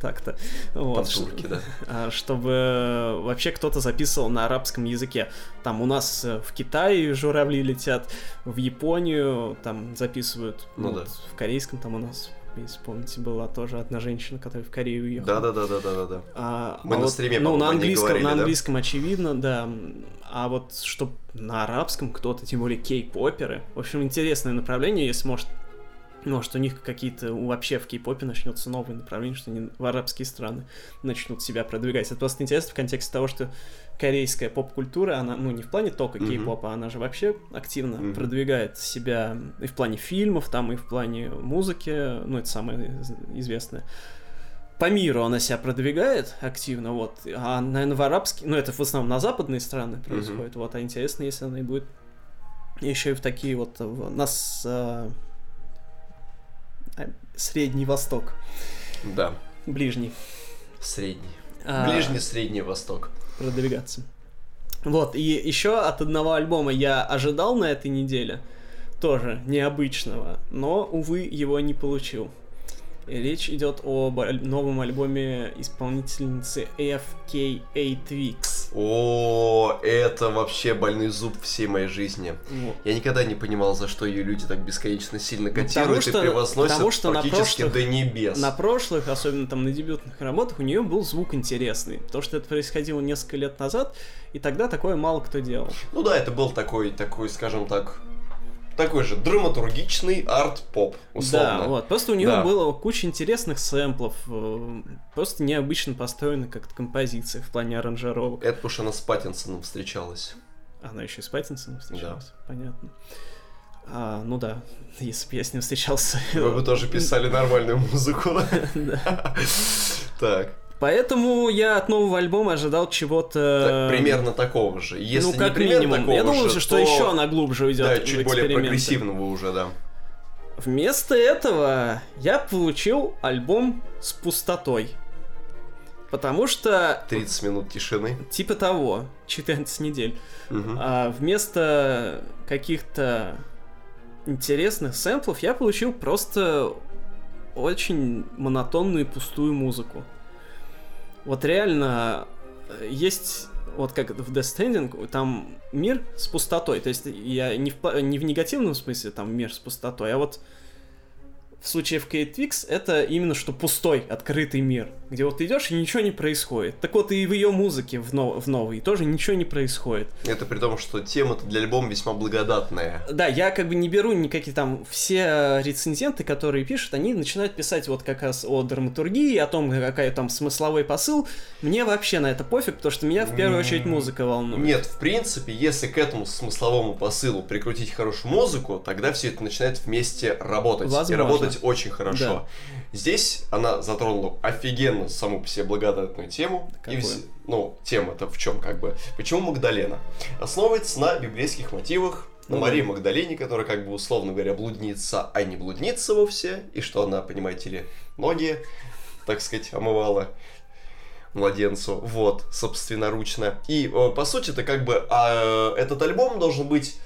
так-то. Вот. Под турки, да. а, чтобы вообще кто-то записывал на арабском языке. Там у нас э, в Китае журавли летят, в Японию там записывают, Ну вот, да. в корейском там у нас, если помните, была тоже одна женщина, которая в Корею уехала. Да-да-да-да-да-да. А, Мы а на вот, стриме, ну, на английском, говорили, на да? английском очевидно, да. А вот чтоб на арабском кто-то, тем более кей-поперы. В общем, интересное направление, если может может, у них какие-то вообще в кей-попе начнется новое направление, что они в арабские страны начнут себя продвигать. Это просто интересно в контексте того, что корейская поп-культура, она, ну, не в плане только кей-попа, она же вообще активно Мгм. продвигает себя и в плане фильмов, там, и в плане музыки, ну, это самое из- известное по миру она себя продвигает активно, вот, а, наверное, в арабский, ну, это в основном на западные страны происходит, вот, а интересно, если она и будет еще и в такие вот, в- нас, а, а, Средний Восток, Да, Ближний, средний. а, Ближний Средний Восток. продвигаться. Вот, и еще от одного альбома я ожидал на этой неделе, тоже необычного, но, увы, его не получил. Речь идет об новом альбоме исполнительницы FKA Twigs. О, это вообще больной зуб всей моей жизни. Вот. Я никогда не понимал, за что ее люди так бесконечно сильно Ну, потому котируют что- и превозносят потому что практически прошлых- до небес. На прошлых, особенно там на дебютных работах, у нее был звук интересный. То, что это происходило несколько лет назад, и тогда такое мало кто делал. Ну да, это был такой, такой, скажем так, такой же драматургичный арт-поп, условно. Да, вот. Просто у нее Да. было куча интересных сэмплов, э, просто необычно построена как-то композиция в плане аранжировок. Это потому что она с Паттинсоном встречалась. Она еще и с Паттинсоном встречалась, понятно. А, ну да, если бы я с ним встречался. Вы бы тоже писали нормальную музыку, да? Да. Так, Поэтому я от нового альбома ожидал чего-то... так, примерно такого же. Если ну, не как примерно минимум. такого Я думал, же, что то- еще она глубже уйдет Да, чуть более прогрессивного уже, да. Вместо этого я получил альбом с пустотой. Потому что, 30 минут тишины. типа того, 14 недель. Мгм. А вместо каких-то интересных сэмплов я получил просто очень монотонную и пустую музыку. Вот реально э, есть, вот как в Death Stranding, там мир с пустотой. То есть я не в, не в негативном смысле там мир с пустотой, а вот в в случае FK Twix это именно что пустой, открытый мир, где вот ты идешь и ничего не происходит. Так вот и в ее музыке в, нов- в новой тоже ничего не происходит. Это при том, что тема-то для альбома весьма благодатная. Да, я как бы не беру никакие там все рецензенты, которые пишут, они начинают писать вот как раз о драматургии, о том, какая там смысловой посыл. Мне вообще на это пофиг, потому что меня в первую очередь музыка волнует. Нет, в принципе, если к этому смысловому посылу прикрутить хорошую музыку, тогда все это начинает вместе работать. Возможно. И работать очень хорошо. Да. Здесь она затронула офигенно саму по себе благодатную тему. И Какую? вс- ну, тема-то в чем как бы? Почему Магдалена? Основывается на библейских мотивах, на Ну Марии да. Магдалене, которая, как бы, условно говоря, блудница, а не блудница вовсе, и что она, понимаете ли, ноги, так сказать, омывала младенцу, вот, собственноручно. И, э, по сути, это как бы а, этот альбом должен быть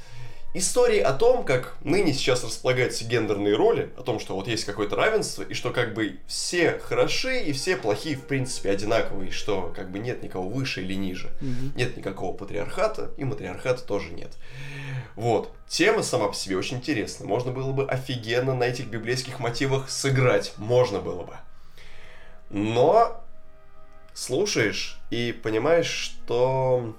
историей о том, как ныне сейчас располагаются гендерные роли, о том, что вот есть какое-то равенство, и что как бы все хороши и все плохие, в принципе, одинаковые, что как бы нет никого выше или ниже. Мгм. Нет никакого патриархата, и матриархата тоже нет. Вот. Тема сама по себе очень интересная. Можно было бы офигенно на этих библейских мотивах сыграть. Можно было бы. Но слушаешь и понимаешь, что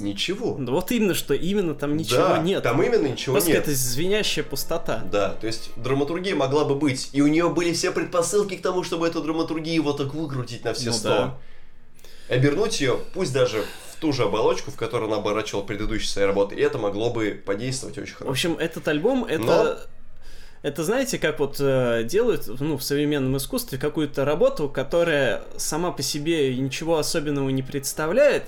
ничего. Да Вот именно, что именно там ничего Да, нет. Там именно ничего Просто нет. это звенящая пустота. Да, то есть драматургия могла бы быть, и у нее были все предпосылки к тому, чтобы эту драматургию вот так выкрутить на все Ну сто. да. Обернуть ее, пусть даже в ту же оболочку, в которой она оборачивала предыдущие свои работы, и это могло бы подействовать очень В хорошо. общем, этот альбом, это... Но- Это знаете, как вот э, делают ну, в современном искусстве какую-то работу, которая сама по себе ничего особенного не представляет,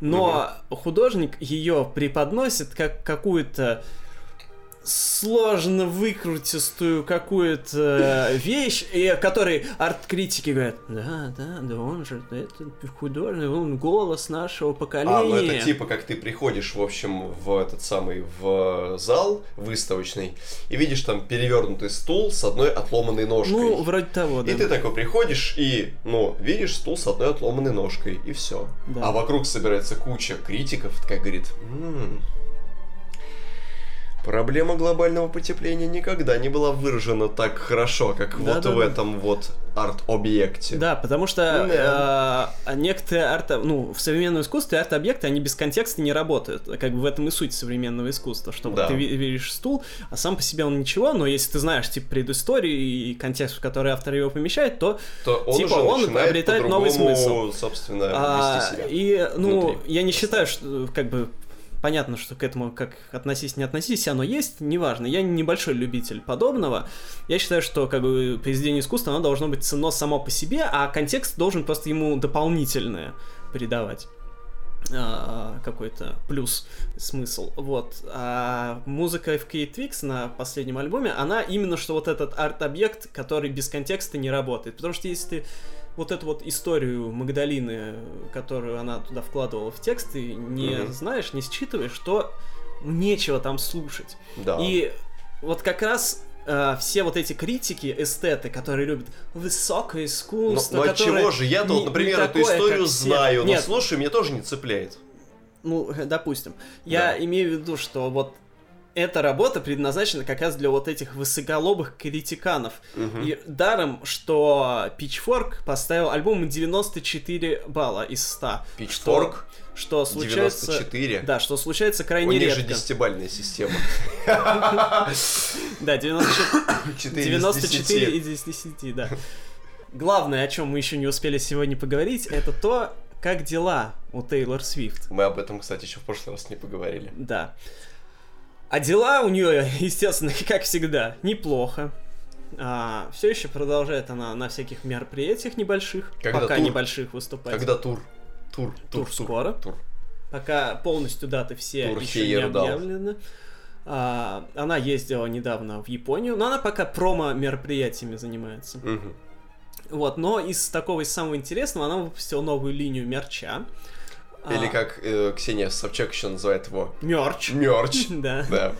но художник ее преподносит как какую-то сложно выкрутистую какую-то вещь, и которой арт-критики говорят, да, да, да он же, это художник, он голос нашего поколения. А, ну это типа как ты приходишь, в общем, в этот самый, в зал выставочный, и видишь там перевернутый стул с одной отломанной ножкой. Ну, вроде того, да. И ты такой приходишь и, ну, видишь стул с одной отломанной ножкой, и все. Да. А вокруг собирается куча критиков, такая говорит, «М, Проблема глобального потепления никогда не была выражена так хорошо, как вот в Да-да-да. этом вот арт-объекте. Да, потому что э, некоторые арт, ну, в современном искусстве арт-объекты, они без контекста не работают. Как бы в этом и суть современного искусства, что Да. ты видишь стул, а сам по себе он ничего, но если ты знаешь, типа, предысторию и контекст, в который автор его помещает, то То он Типа уже он обретает новый смысл. собственно, А, и, ну, внутри. я не считаю, что, как бы, понятно, что к этому, как относись, не относись, оно есть, неважно. Я небольшой любитель подобного. Я считаю, что, как бы, произведение искусства, оно должно быть ценно само по себе, а контекст должен просто ему дополнительное придавать а, какой-то плюс смысл. Вот. А музыка FK Twix на последнем альбоме, она именно что вот этот арт-объект, который без контекста не работает. Потому что если ты вот эту вот историю Магдалины, которую она туда вкладывала в текст, ты не Мгм. знаешь, не считываешь, то нечего там слушать. Да. И вот как раз э, все вот эти критики, эстеты, которые любят высокое Но, искусство, ну от которое чего же? Я-то, вот, например, эту историю как все. знаю, но Нет, слушай, меня тоже не цепляет. ну, э, допустим. Я Да. имею в виду, что вот эта работа предназначена как раз для вот этих высоколобых критиканов. Мгм. И даром, что Pitchfork поставил альбому 94 балла из 100. Pitchfork Что, что случается... 94. Да, что случается У крайне них же редко. десятибальная система. Да, 94, 4 94 из 10, да. Главное, о чем мы еще не успели сегодня поговорить, это то, как дела у Тейлор Свифт. Мы об этом, кстати, еще в прошлый раз не поговорили. Да. А дела у нее, естественно, как всегда, неплохо. все еще продолжает она на всяких мероприятиях небольших, Когда пока тур? небольших выступать. Когда тур? Тур, Тур скоро. Тур. Пока полностью даты все Тур еще не объявлены. А, она ездила недавно в Японию, но она пока промо-мероприятиями занимается. Мгм. Вот, но из такого, из самого интересного, она выпустила новую линию мерча. Или как э, Ксения Собчак еще называет его. Мерч. Мерч. Да. Да.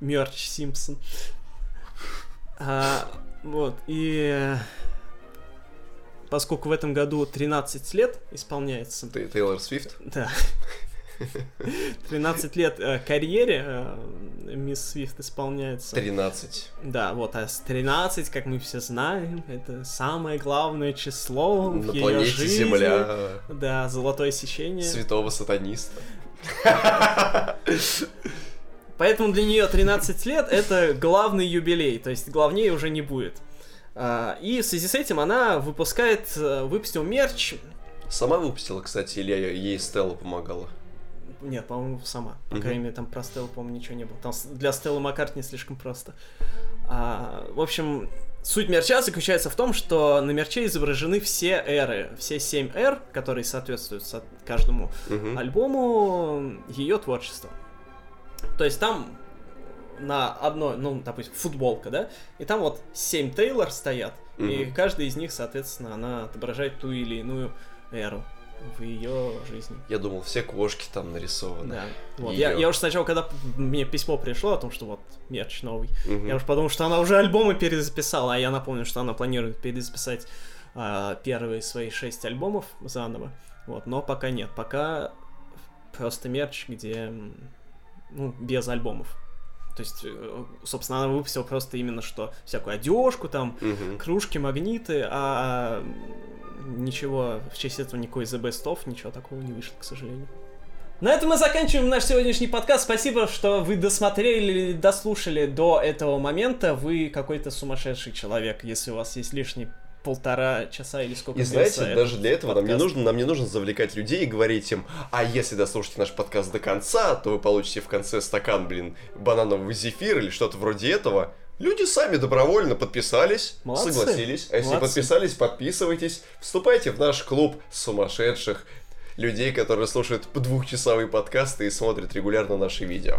Мерч Симпсон. А, вот, и поскольку в этом году 13 лет исполняется, Ты Тейлор Свифт? да, 13 лет э, карьере э, мисс Свифт исполняется. 13. Да, вот, а с 13, как мы все знаем, это самое главное число На в ее планете жизни. Земля. Да, золотое сечение. Святого сатаниста. Поэтому для нее 13 лет это главный юбилей, то есть главнее уже не будет. А, И в связи с этим она выпускает, э, выпустила мерч. Сама выпустила, кстати, или ей Стелла помогала? Нет, по-моему, сама. По Мгм. крайней мере, там про Стеллу, по-моему, ничего не было. Там для Стеллы Маккартни слишком просто. А, в общем, суть мерча заключается в том, что на мерче изображены все эры, все семь эр, которые соответствуют со- каждому Мгм. альбому ее творчества. То есть там на одной, ну, допустим, футболка, да, и там вот семь Тейлор стоят, и Мгм. каждый из них, соответственно, она отображает ту или иную эру в ее жизни. Я думал, все кошки там нарисованы. Да. Вот. Её. Я, я уж сначала, когда мне письмо пришло о том, что вот мерч новый, Мгм. я уж подумал, что она уже альбомы перезаписала, а я напомню, что она планирует перезаписать а, первые свои шесть альбомов заново. Вот, но пока нет, пока просто мерч, где ну, без альбомов. То есть, э, собственно, она выпустила просто именно что всякую одежку, там, Мгм. кружки, магниты, а ничего в честь этого никакой The Best Of, ничего такого не вышло, к сожалению. На этом мы заканчиваем наш сегодняшний подкаст. Спасибо, что вы досмотрели, дослушали до этого момента. Вы какой-то сумасшедший человек, если у вас есть лишние полтора часа или сколько И знаете, даже для этого нам не подкаст. нужно, нам не нужно завлекать людей и говорить им, а если дослушаете наш подкаст до конца, то вы получите в конце стакан, блин, бананового зефира или что-то вроде этого. Люди сами добровольно подписались, Молодцы. согласились. А если Молодцы. подписались, подписывайтесь, вступайте в наш клуб сумасшедших людей, которые слушают двухчасовые подкасты и смотрят регулярно наши видео.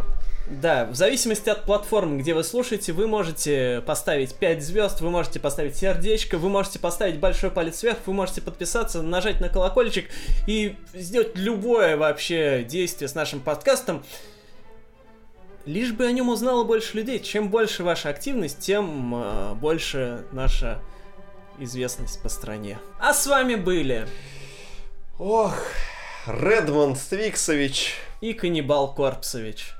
Да, в зависимости от платформы, где вы слушаете, вы можете поставить 5 звезд, вы можете поставить сердечко, вы можете поставить большой палец вверх, вы можете подписаться, нажать на колокольчик и сделать любое вообще действие с нашим подкастом. Лишь бы о нем узнало больше людей. Чем больше ваша активность, тем э, больше наша известность по стране. А с вами были Ох, Редмонд Твиксович. и Каннибал Корпсович.